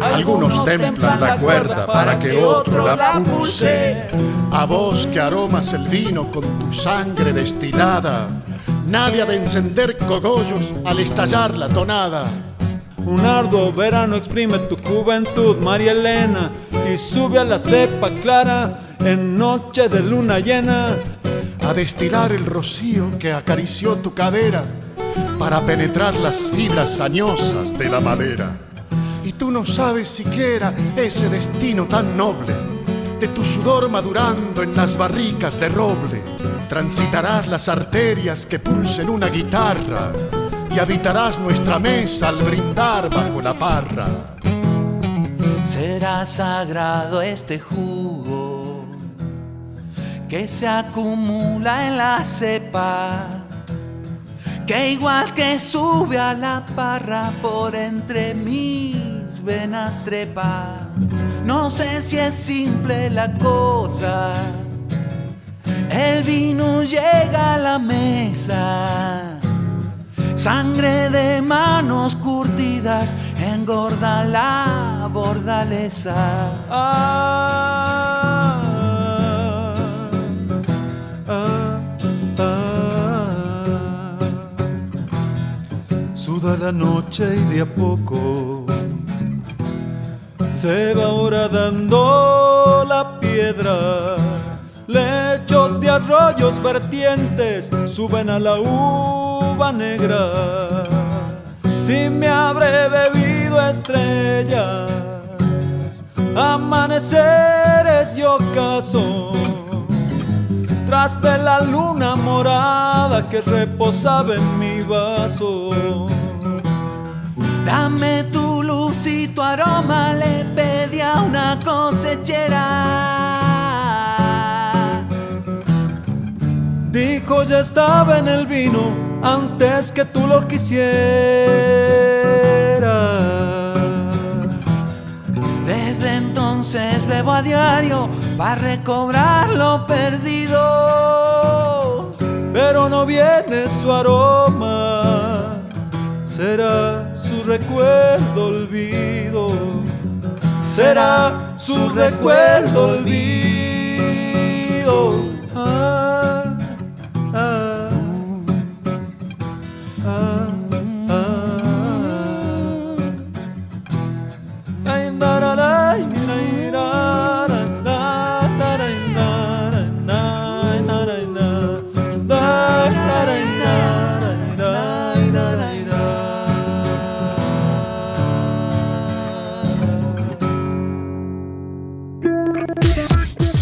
O: Algunos templan la cuerda para que otro la pulse. A vos que aromas el vino con tu sangre destilada. Nadie ha de encender cogollos al estallar la tonada.
L: Un arduo verano exprime tu juventud, María Elena, y sube a la cepa clara en noche de luna llena.
O: A destilar el rocío que acarició tu cadera para penetrar las fibras añosas de la madera. Y tú no sabes siquiera ese destino tan noble de tu sudor madurando en las barricas de roble. Transitarás las arterias que pulsen una guitarra y habitarás nuestra mesa al brindar bajo la parra.
P: Será sagrado este jugo que se acumula en la cepa que igual que sube a la parra por entre mis venas trepa. No sé si es simple la cosa, el vino llega a la mesa. Sangre de manos curtidas engorda la bordaleza. Ah,
L: ah, Suda la noche y de a poco se va horadando la piedra. Lechos de arroyos vertientes suben a la uva negra. Si me habré bebido estrellas, amaneceres y ocasos, tras de la luna morada que reposaba en mi vaso.
P: Dame tu luz y tu aroma, le pedí a una cosechera.
L: Dijo ya estaba en el vino antes que tú lo quisieras.
P: Desde entonces bebo a diario para recobrar lo perdido.
L: Pero no viene su aroma, será su recuerdo olvido. Será su recuerdo olvido. Ah,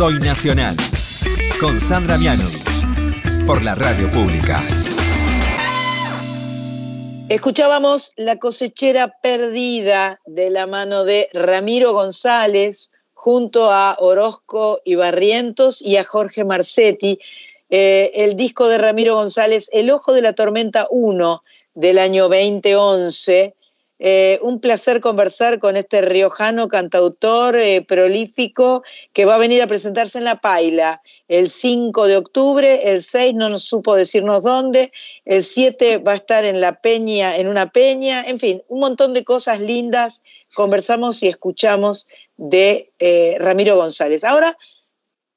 G: Soy Nacional. Con Sandra Mianovich. Por la radio pública.
A: Escuchábamos La cosechera perdida de la mano de Ramiro González junto a Orozco y Barrientos y a Jorge Marcetti. Eh, el disco de Ramiro González, El Ojo de la Tormenta 1 del año 2011. Eh, un placer conversar con este riojano cantautor eh, prolífico que va a venir a presentarse en La Paila el 5 de octubre, el 6 no nos supo decirnos dónde, el 7 va a estar en la peña, en una peña, en fin, un montón de cosas lindas conversamos y escuchamos de eh, Ramiro González. Ahora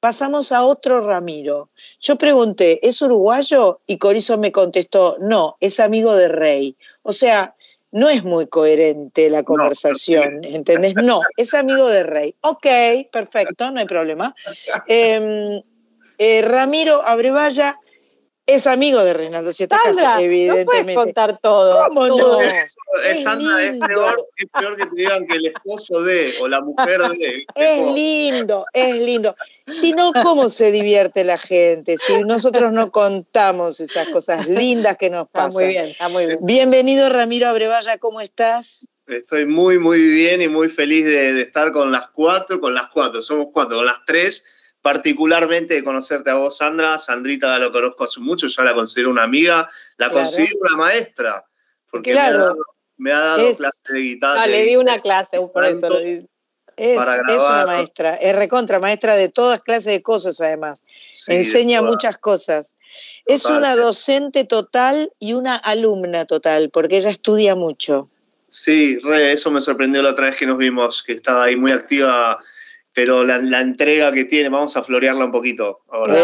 A: pasamos a otro Ramiro. Yo pregunté, ¿es uruguayo? Y Corizo me contestó, no, es amigo de Rey. O sea, no es muy coherente la conversación, ¿entendés? No, es amigo de Rey. Ok, perfecto, no hay problema. Eh, eh, Ramiro Abrevaya es amigo de Reinaldo Siete Casas, evidentemente.
B: No puedes contar todo.
A: ¿Cómo no?
Q: Es,
A: Es
Q: Sandra, es
A: lindo.
Q: peor, es peor que te digan que el esposo de o la mujer de.
A: Es lindo, es lindo. Si no, ¿cómo se divierte la gente? Si nosotros no contamos esas cosas lindas que nos
B: Está
A: pasan.
B: muy bien, está muy bien.
A: Bienvenido, Ramiro Abrevaya, ¿cómo estás?
Q: Estoy muy, muy bien y muy feliz de, de estar con las cuatro, con las cuatro, somos cuatro, con las tres, particularmente de conocerte a vos, Sandra. Sandrita la conozco hace mucho, yo la considero una amiga, la considero una maestra, porque me, ha dado, clase de guitarra.
B: No, le di una clase, por eso lo dice.
A: Es, una maestra, es recontra maestra de todas clases de cosas además. Enseña muchas cosas. Es una docente total y una alumna total, porque ella estudia mucho.
Q: Sí, re, eso me sorprendió la otra vez que nos vimos, que estaba ahí muy activa, pero la, entrega que tiene, vamos a florearla un poquito.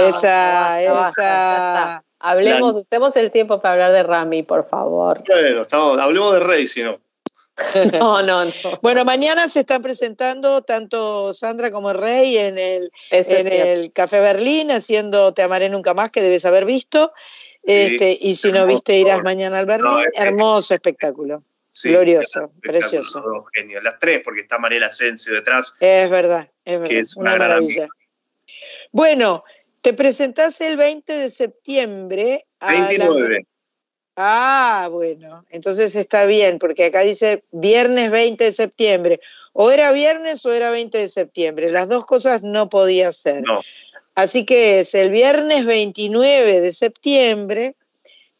A: Esa, esa.
B: Hablemos, usemos el tiempo para hablar de Rami, por favor.
Q: Bueno, estamos, hablemos de Rey, si no.
B: No, no, no.
A: Bueno, mañana se están presentando tanto Sandra como Rey en el, en el Café Berlín haciendo Te amaré nunca más, que debes haber visto. Este, y si no viste, irás mañana al Berlín. Hermoso espectáculo. Glorioso, precioso.
Q: Genio. Las tres, porque está Mariela Asensio detrás.
A: Es verdad, es verdad. es una, maravilla. Bueno, te presentás el 20 de septiembre.
Q: A 29.
A: Ah, bueno, entonces está bien, porque acá dice viernes 20 de septiembre. O era viernes o era 20 de septiembre. Las dos cosas no podía ser. Así que es el viernes 29 de septiembre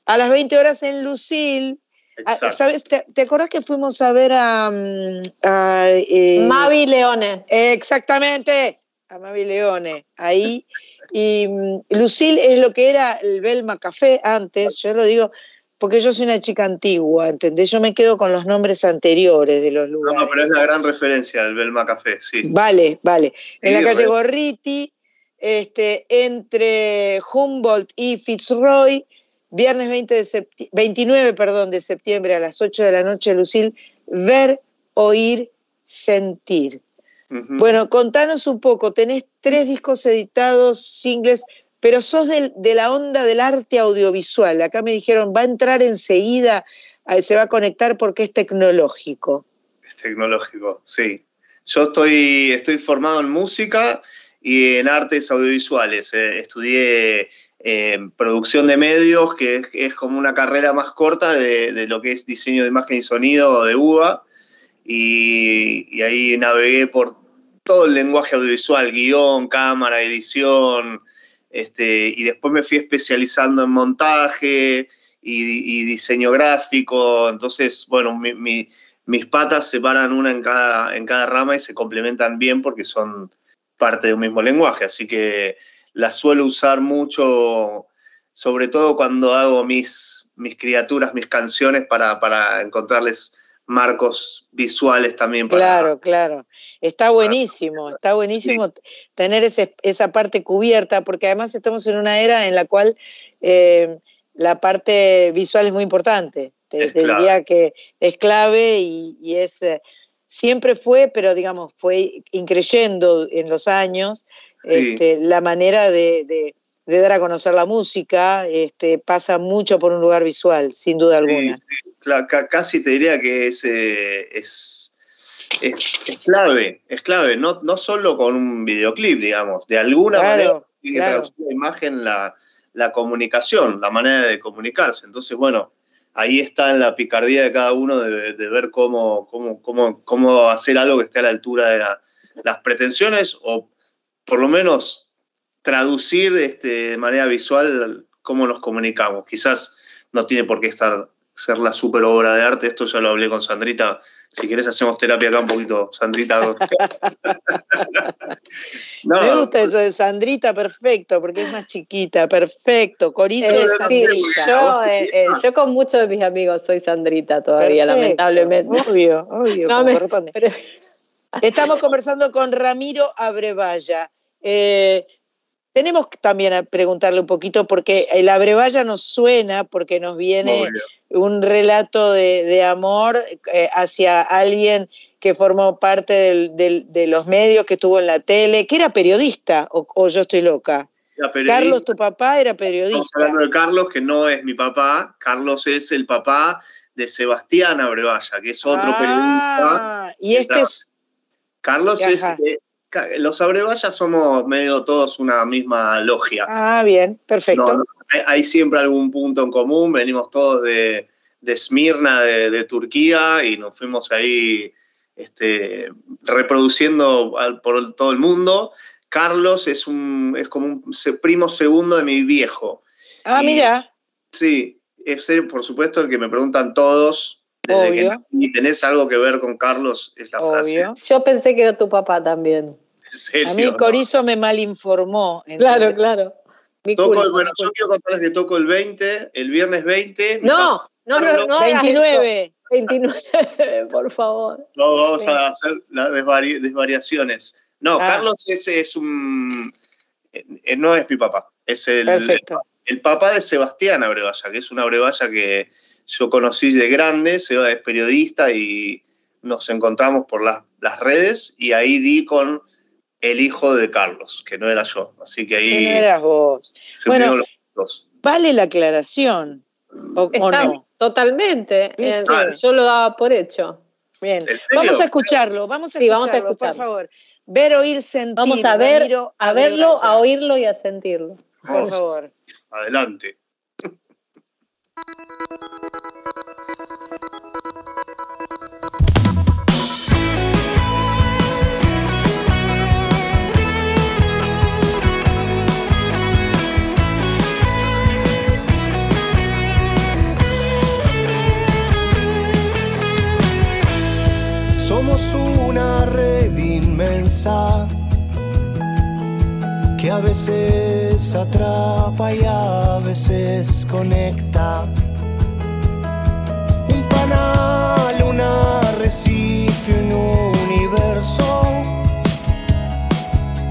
A: a las 20 horas en Lucil. Ah, ¿Sabes? ¿Te, ¿Te, acuerdas que fuimos a ver a, mm,
B: eh, Mavi Leone?
A: exactamente, a Mavi Leone. Ahí. Y mm, Lucil es lo que era el Belma Café antes, yo lo digo, porque yo soy una chica antigua, ¿entendés? Yo me quedo con los nombres anteriores de los lugares.
Q: No, pero es la gran referencia del Belma Café, sí.
A: Vale, vale. En la calle Gorriti, este, entre Humboldt y Fitzroy, viernes 20 de 29 perdón, de septiembre a las 8 de la noche, Lucil, ver, oír, sentir. Bueno, contanos un poco, tenés tres discos editados, singles, pero sos de la onda del arte audiovisual. Acá me dijeron, va a entrar enseguida, se va a conectar porque es tecnológico.
Q: Es tecnológico, sí. Yo estoy, estoy formado en música y en artes audiovisuales. Eh, estudié eh, producción de medios, que es, como una carrera más corta de, lo que es diseño de imagen y sonido de UBA. Y, y ahí navegué por todo el lenguaje audiovisual, guion, cámara, edición, este, y después me fui especializando en montaje y, diseño gráfico. Entonces, bueno, mis patas se paran una en cada, en cada rama y se complementan bien porque son parte de un mismo lenguaje. Así que las suelo usar mucho, sobre todo cuando hago mis, mis criaturas, mis canciones, para, para encontrarles marcos visuales también.
A: claro, claro. Está buenísimo, está buenísimo tener esa parte cubierta, porque además estamos en una era en la cual eh, la parte visual es muy importante. Te, diría que es clave y, es... Eh, siempre fue, pero digamos, fue increyendo en los años este, la manera de, dar a conocer la música, este, pasa mucho por un lugar visual, sin duda alguna.
Q: casi te diría que es, eh, es, es, clave, es clave, no, no solo con un videoclip, digamos, de alguna manera tiene que traducir la imagen la, la comunicación, la manera de comunicarse. Entonces, bueno, ahí está en la picardía de cada uno de, ver cómo, cómo, cómo, cómo, hacer algo que esté a la altura de las pretensiones o por lo menos traducir este, de manera visual cómo nos comunicamos. Quizás no tiene por qué estar ser la super obra de arte. Esto ya lo hablé con Sandrita. Si quieres hacemos terapia acá un poquito, Sandrita.
A: Me gusta eso de Sandrita, perfecto, porque es más chiquita, perfecto. Corizo de Sandrita.
B: Eh, eh, yo, con muchos de mis amigos soy Sandrita todavía, lamentablemente.
A: Obvio, obvio, Estamos conversando con Ramiro Abrevaya. Eh, tenemos también a preguntarle un poquito, porque el Abrevaya nos suena, porque nos viene un relato de, amor eh, hacia alguien que formó parte de los medios, que estuvo en la tele, que era periodista, o, yo estoy loca. Carlos, tu papá, era periodista.
Q: Estamos hablando de Carlos, que no es mi papá. Carlos es el papá de Sebastián Abrevaya, que es otro ah,
A: periodista. Y este es.
Q: Carlos es. Los Abrevaya somos medio todos una misma logia.
A: Ah, bien, perfecto
Q: hay, siempre algún punto en común, venimos todos de, de Esmirna, de, Turquía, y nos fuimos ahí este, reproduciendo por todo el mundo. Carlos es, un, es como un primo segundo de mi viejo.
A: Ah, mira.
Q: Sí, es por supuesto el que me preguntan todos. Desde y tenés algo que ver con Carlos, es la frase.
B: Yo pensé que era tu papá también.
A: A mí Corizo me malinformó.
B: Claro, claro.
Q: Toco, bueno, yo quiero contarles que toco el 20, el viernes 20.
B: No, no, no, no.
A: 29.
B: 29, por favor.
Q: No, vamos a hacer las desvariaciones. No, ah. Carlos ese es un. Eh, no es mi papá. Es el, el, papá de Sebastián Abrevaya, que es una Abrevaya que yo conocí de grande. Seba es periodista y nos encontramos por las, las redes y ahí di con el hijo de Carlos, que no era yo. Así que ahí.
A: no eras vos. Bueno, vale la aclaración. ¿O, no?
B: Totalmente. Eh, yo lo daba por hecho.
A: Bien. Vamos a escucharlo, vamos a escucharlo, vamos a escucharlo. por favor. Ver, oír, sentir.
B: Vamos a ver, a verlo, a oírlo y a sentirlo.
A: Por favor.
Q: Adelante.
D: Somos una red inmensa que a veces atrapa y a veces conecta. Un canal, un arrecife, un universo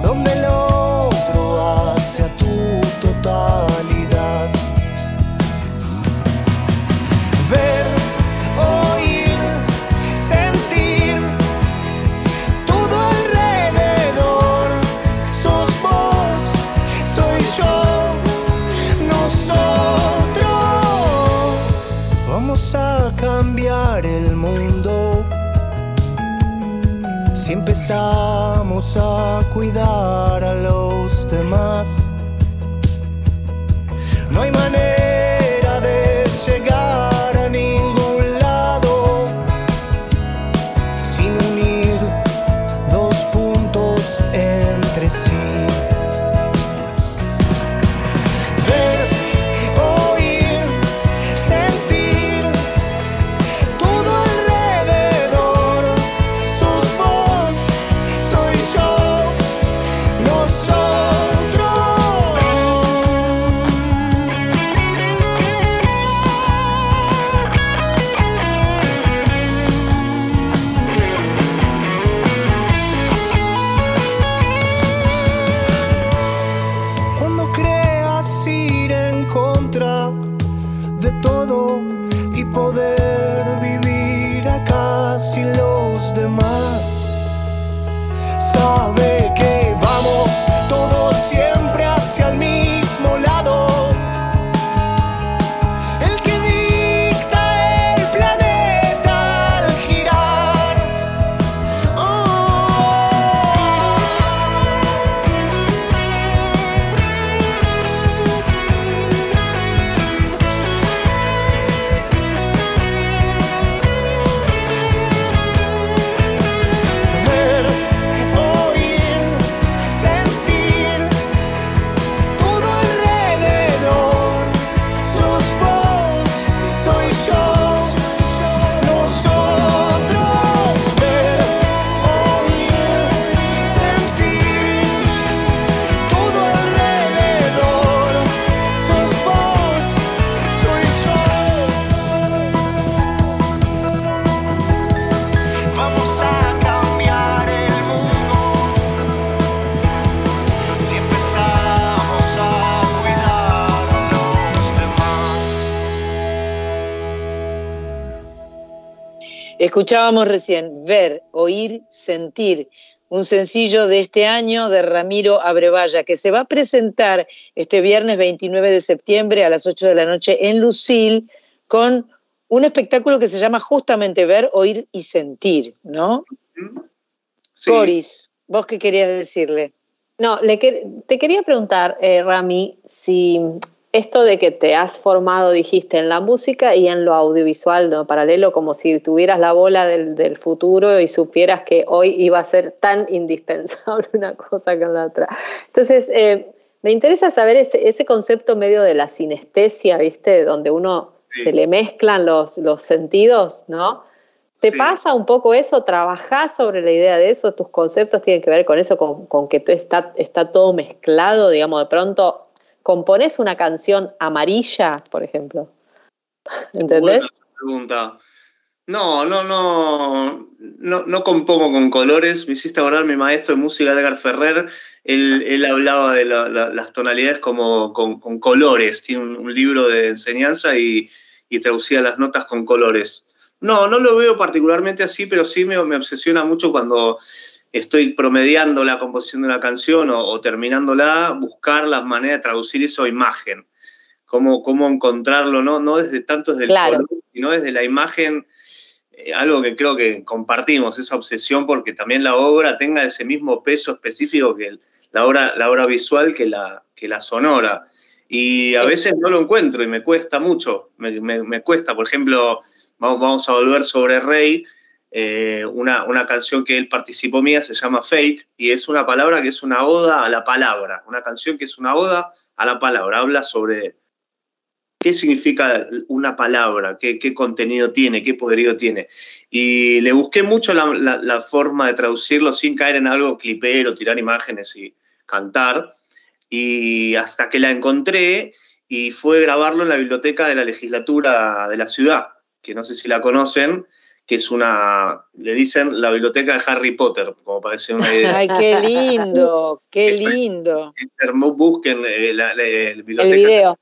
D: donde el empezamos a cuidar a los demás. No hay manera
A: Escuchábamos recién Ver, Oír, Sentir, un sencillo de este año de Ramiro Abrevaya, que se va a presentar este viernes 29 de septiembre a las 8 de la noche en Lucil con un espectáculo que se llama justamente Ver, Oír y Sentir, ¿no? Coris, ¿vos qué querías decirle?
B: No, te quería preguntar, eh, Rami, si esto de que te has formado, dijiste, en la música y en lo audiovisual, ¿no? paralelo, como si tuvieras la bola del, futuro y supieras que hoy iba a ser tan indispensable una cosa que la otra. Entonces, eh, me interesa saber ese, concepto medio de la sinestesia, ¿viste? Donde uno se le mezclan los, los sentidos, ¿no? ¿Te pasa un poco eso? ¿Trabajás sobre la idea de eso? ¿Tus conceptos tienen que ver con eso, con, con que está, está todo mezclado, digamos, de pronto compones una canción amarilla, por ejemplo. ¿Entendés?
Q: pregunta. No, no, no, no, no compongo con colores. Me hiciste acordar mi maestro de música, Edgar Ferrer. Él, hablaba de las tonalidades como con, colores. Tiene un, libro de enseñanza y, traducía las notas con colores. No, no lo veo particularmente así, pero sí me, me obsesiona mucho cuando estoy promediando la composición de una canción o, terminándola, buscar las maneras de traducir eso a imagen. Cómo, cómo encontrarlo, ¿no? no desde tanto desde el color, sino desde la imagen, eh, algo que creo que compartimos, esa obsesión porque también la obra tenga ese mismo peso específico que la, obra, la obra visual que la, que la sonora. Y a veces no lo encuentro y me cuesta mucho, me, me, cuesta, por ejemplo, vamos, vamos a volver sobre Rey, eh, una, una, canción que él participó mía, se llama Fake, y es una palabra que es una oda a la palabra, una canción que es una oda a la palabra, habla sobre qué significa una palabra, qué, qué contenido tiene, qué poderío tiene. Y le busqué mucho la, la, forma de traducirlo sin caer en algo clipero, tirar imágenes y cantar, y hasta que la encontré y fue grabarlo en la biblioteca de la legislatura de la ciudad, que no sé si la conocen, que es una, le dicen la biblioteca de Harry Potter, como parece una idea.
A: Ay, qué lindo, qué lindo.
Q: Busquen eh, la, biblioteca.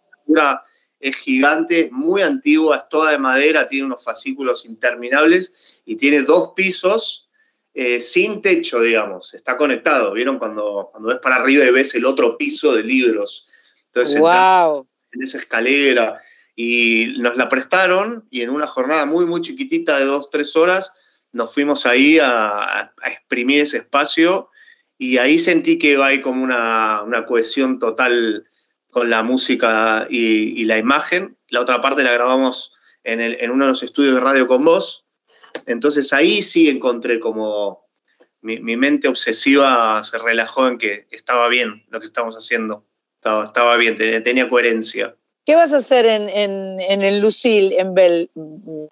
Q: Es gigante, es muy antigua, es toda de madera, tiene unos fascículos interminables y tiene dos pisos eh, sin techo, digamos. Está conectado. ¿Vieron cuando, cuando ves para arriba y ves el otro piso de libros? Entonces,
A: wow.
Q: en esa escalera y nos la prestaron y en una jornada muy, muy chiquitita de dos, tres horas, nos fuimos ahí a, exprimir ese espacio y ahí sentí que hay como una, una cohesión total con la música y, la imagen. La otra parte la grabamos en, el, en, uno de los estudios de radio con vos. Entonces ahí sí encontré como mi, mi, mente obsesiva se relajó en que estaba bien lo que estamos haciendo. Estaba, estaba bien, tenía coherencia.
A: ¿Qué vas a hacer en, el Lucille, en Bel,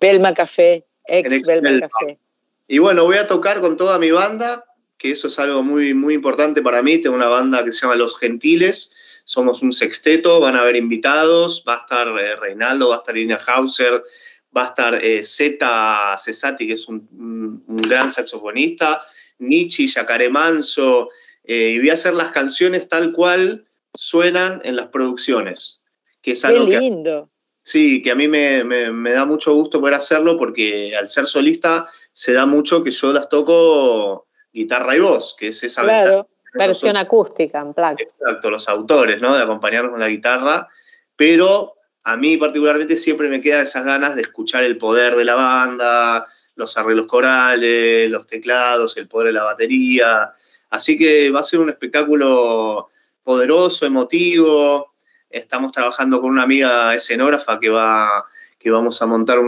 A: Belma Café, ex, Belma Café?
Q: Y bueno, voy a tocar con toda mi banda, que eso es algo muy, muy importante para mí. Tengo una banda que se llama Los Gentiles, somos un sexteto, van a haber invitados, va a estar eh, Reinaldo, va a estar Ina Hauser, va a estar eh, Zeta Cesati, que es un, gran saxofonista, Nietzsche, Yacaré Manso, eh, y voy a hacer las canciones tal cual suenan en las producciones que es algo
A: Qué lindo.
Q: sí, que a mí me, da mucho gusto poder hacerlo porque al ser solista se da mucho que yo las toco guitarra y voz, que es esa
B: claro, versión acústica en plan.
Q: Exacto, los autores, ¿no? De acompañarnos con la guitarra, pero a mí particularmente siempre me quedan esas ganas de escuchar el poder de la banda, los arreglos corales, los teclados, el poder de la batería. Así que va a ser un espectáculo poderoso, emotivo, Estamos trabajando con una amiga escenógrafa que, va, que vamos a montar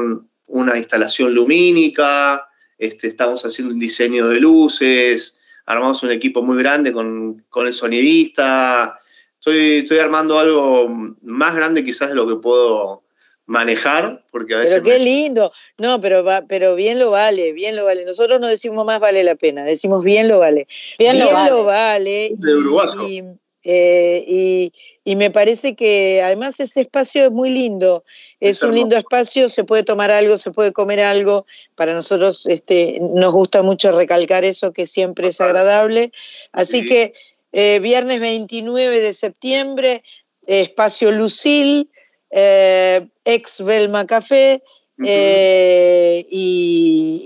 Q: una instalación lumínica, este, estamos haciendo un diseño de luces, armamos un equipo muy grande con, el sonidista. Estoy, estoy armando algo más grande quizás de lo que puedo manejar, porque a veces...
A: Pero qué lindo. No, pero, va, pero bien lo vale, bien lo vale. Nosotros no decimos más vale la pena, decimos bien lo vale. Bien, lo vale. de eh, y, me parece que además ese espacio es muy lindo, es, un lindo espacio, se puede tomar algo, se puede comer algo, para nosotros este, nos gusta mucho recalcar eso que siempre es agradable, así que eh, viernes 29 de septiembre, espacio Lucil, eh, ex Belma Café, y,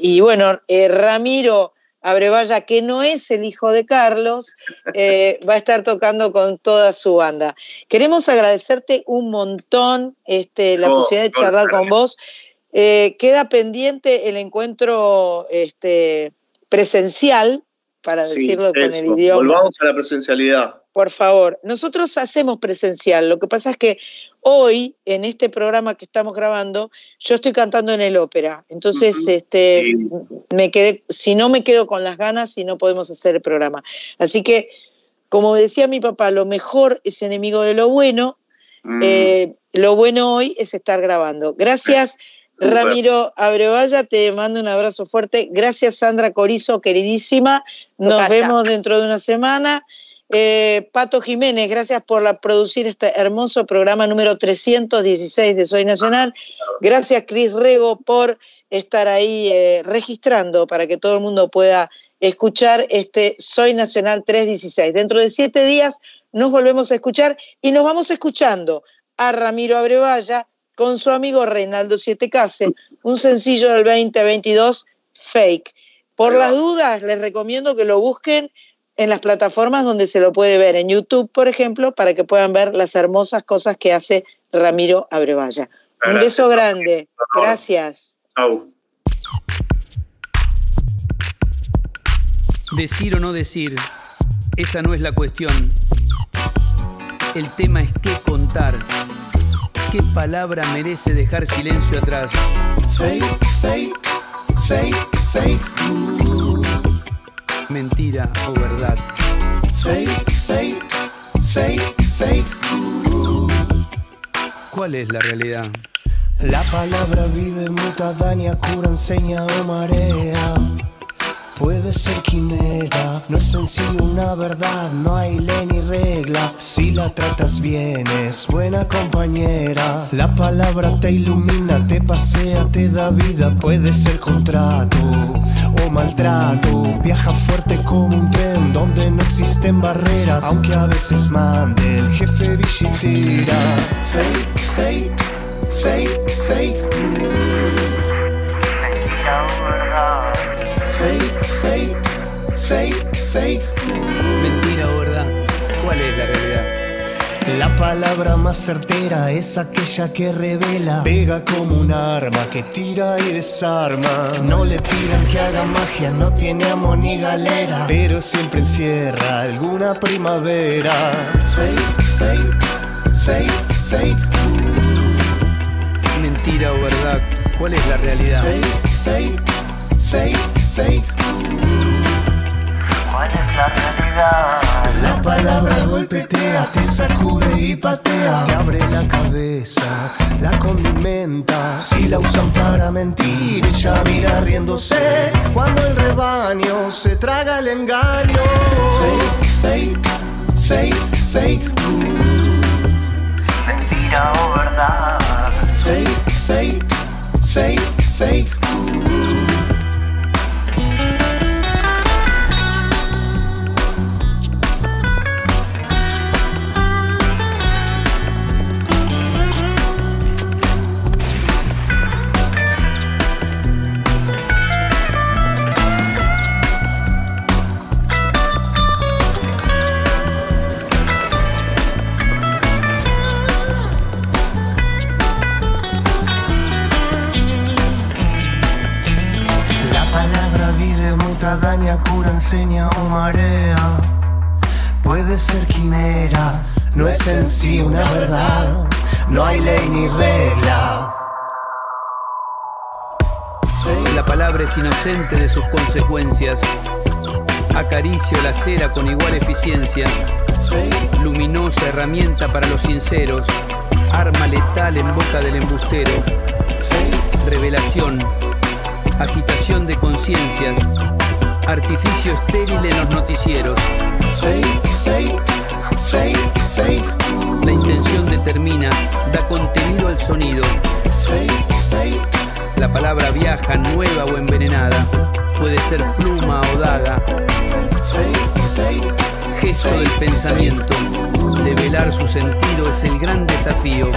A: y, bueno, Ramiro Abrevaya, que no es el hijo de Carlos, eh, va a estar tocando con toda su banda. Queremos agradecerte un montón este, la posibilidad de charlar con vos. Eh, queda pendiente el encuentro este, presencial, para decirlo con el idioma.
Q: Volvamos a la presencialidad.
A: Por favor, nosotros hacemos presencial, lo que pasa es que hoy, en este programa que estamos grabando, yo estoy cantando en el ópera. Entonces, este, me quedé, si no me quedo con las ganas y no podemos hacer el programa. Así que, como decía mi papá, lo mejor es enemigo de lo bueno.
Q: Mm.
A: Eh, lo bueno hoy es estar grabando. Gracias. Ramiro Abrevaya, te mando un abrazo fuerte. Gracias, Sandra Corizo, queridísima. Nos vemos dentro de una semana. Eh, Pato Jiménez, gracias por la, producir este hermoso programa número 316 de Soy Nacional. Gracias, Cris Rego, por estar ahí eh, registrando para que todo el mundo pueda escuchar este Soy Nacional 316. Dentro de siete días nos volvemos a escuchar y nos vamos escuchando a Ramiro Abrevaya con su amigo Reinaldo Siete Case, un sencillo del 2022, Fake. Por las dudas, les recomiendo que lo busquen en las plataformas donde se lo puede ver, en YouTube, por ejemplo, para que puedan ver las hermosas cosas que hace Ramiro Abrevaya. Un
Q: Gracias.
A: beso grande. Gracias.
Q: Chau.
R: Decir o no decir, esa no es la cuestión. El tema es qué contar. ¿Qué palabra merece dejar silencio atrás?
S: Fake, fake, fake, fake.
R: Mentira o verdad.
S: Fake, fake, fake, fake.
R: ¿Cuál es la realidad?
D: La palabra vive, muta, daña, cura, enseña o marea. Puede ser quimera, no es en sí una verdad, no hay ley ni regla. Si la tratas bien, es buena compañera. La palabra te ilumina, te pasea, te da vida. Puede ser contrato o maltrato. Viaja fuerte como un tren donde no existen barreras. Aunque a veces mande el jefe billetera.
S: Fake, fake, fake, fake. Fake, fake, fake, fake.
R: Mentira o verdad. ¿Cuál es la realidad?
D: La palabra más certera es aquella que revela, pega como un arma que tira y desarma. No le pidan que haga magia, no tiene amo ni galera, pero siempre encierra alguna primavera.
S: Fake, fake, fake, fake.
R: Mentira o verdad. ¿Cuál es la realidad?
S: Fake, fake, fake, fake.
D: ¿Cuál es la realidad? La palabra golpetea, te sacude y patea. Te abre la cabeza, la condimenta. Si la usan para mentir, ella mira riéndose. Cuando el rebaño se traga el engaño.
S: Fake, fake, fake, fake.
D: Mentira o verdad.
S: Fake, fake, fake, fake.
D: Enseña o marea. Puede ser quimera, no es en sí una verdad. No hay ley ni regla.
R: La palabra es inocente de sus consecuencias. Acaricio la cera con igual eficiencia. Luminosa herramienta para los sinceros. Arma letal en boca del embustero. Revelación. Agitación de conciencias. Artificio estéril en los noticieros.
S: Fake, fake, fake, fake.
R: La intención determina, da contenido al sonido.
S: Fake, fake.
R: La palabra viaja, nueva o envenenada. Puede ser pluma o daga. Gesto del pensamiento. Develar su sentido es el gran desafío.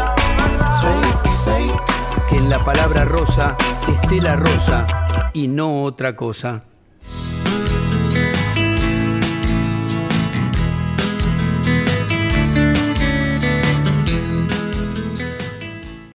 R: Que en la palabra rosa esté la rosa y no otra cosa.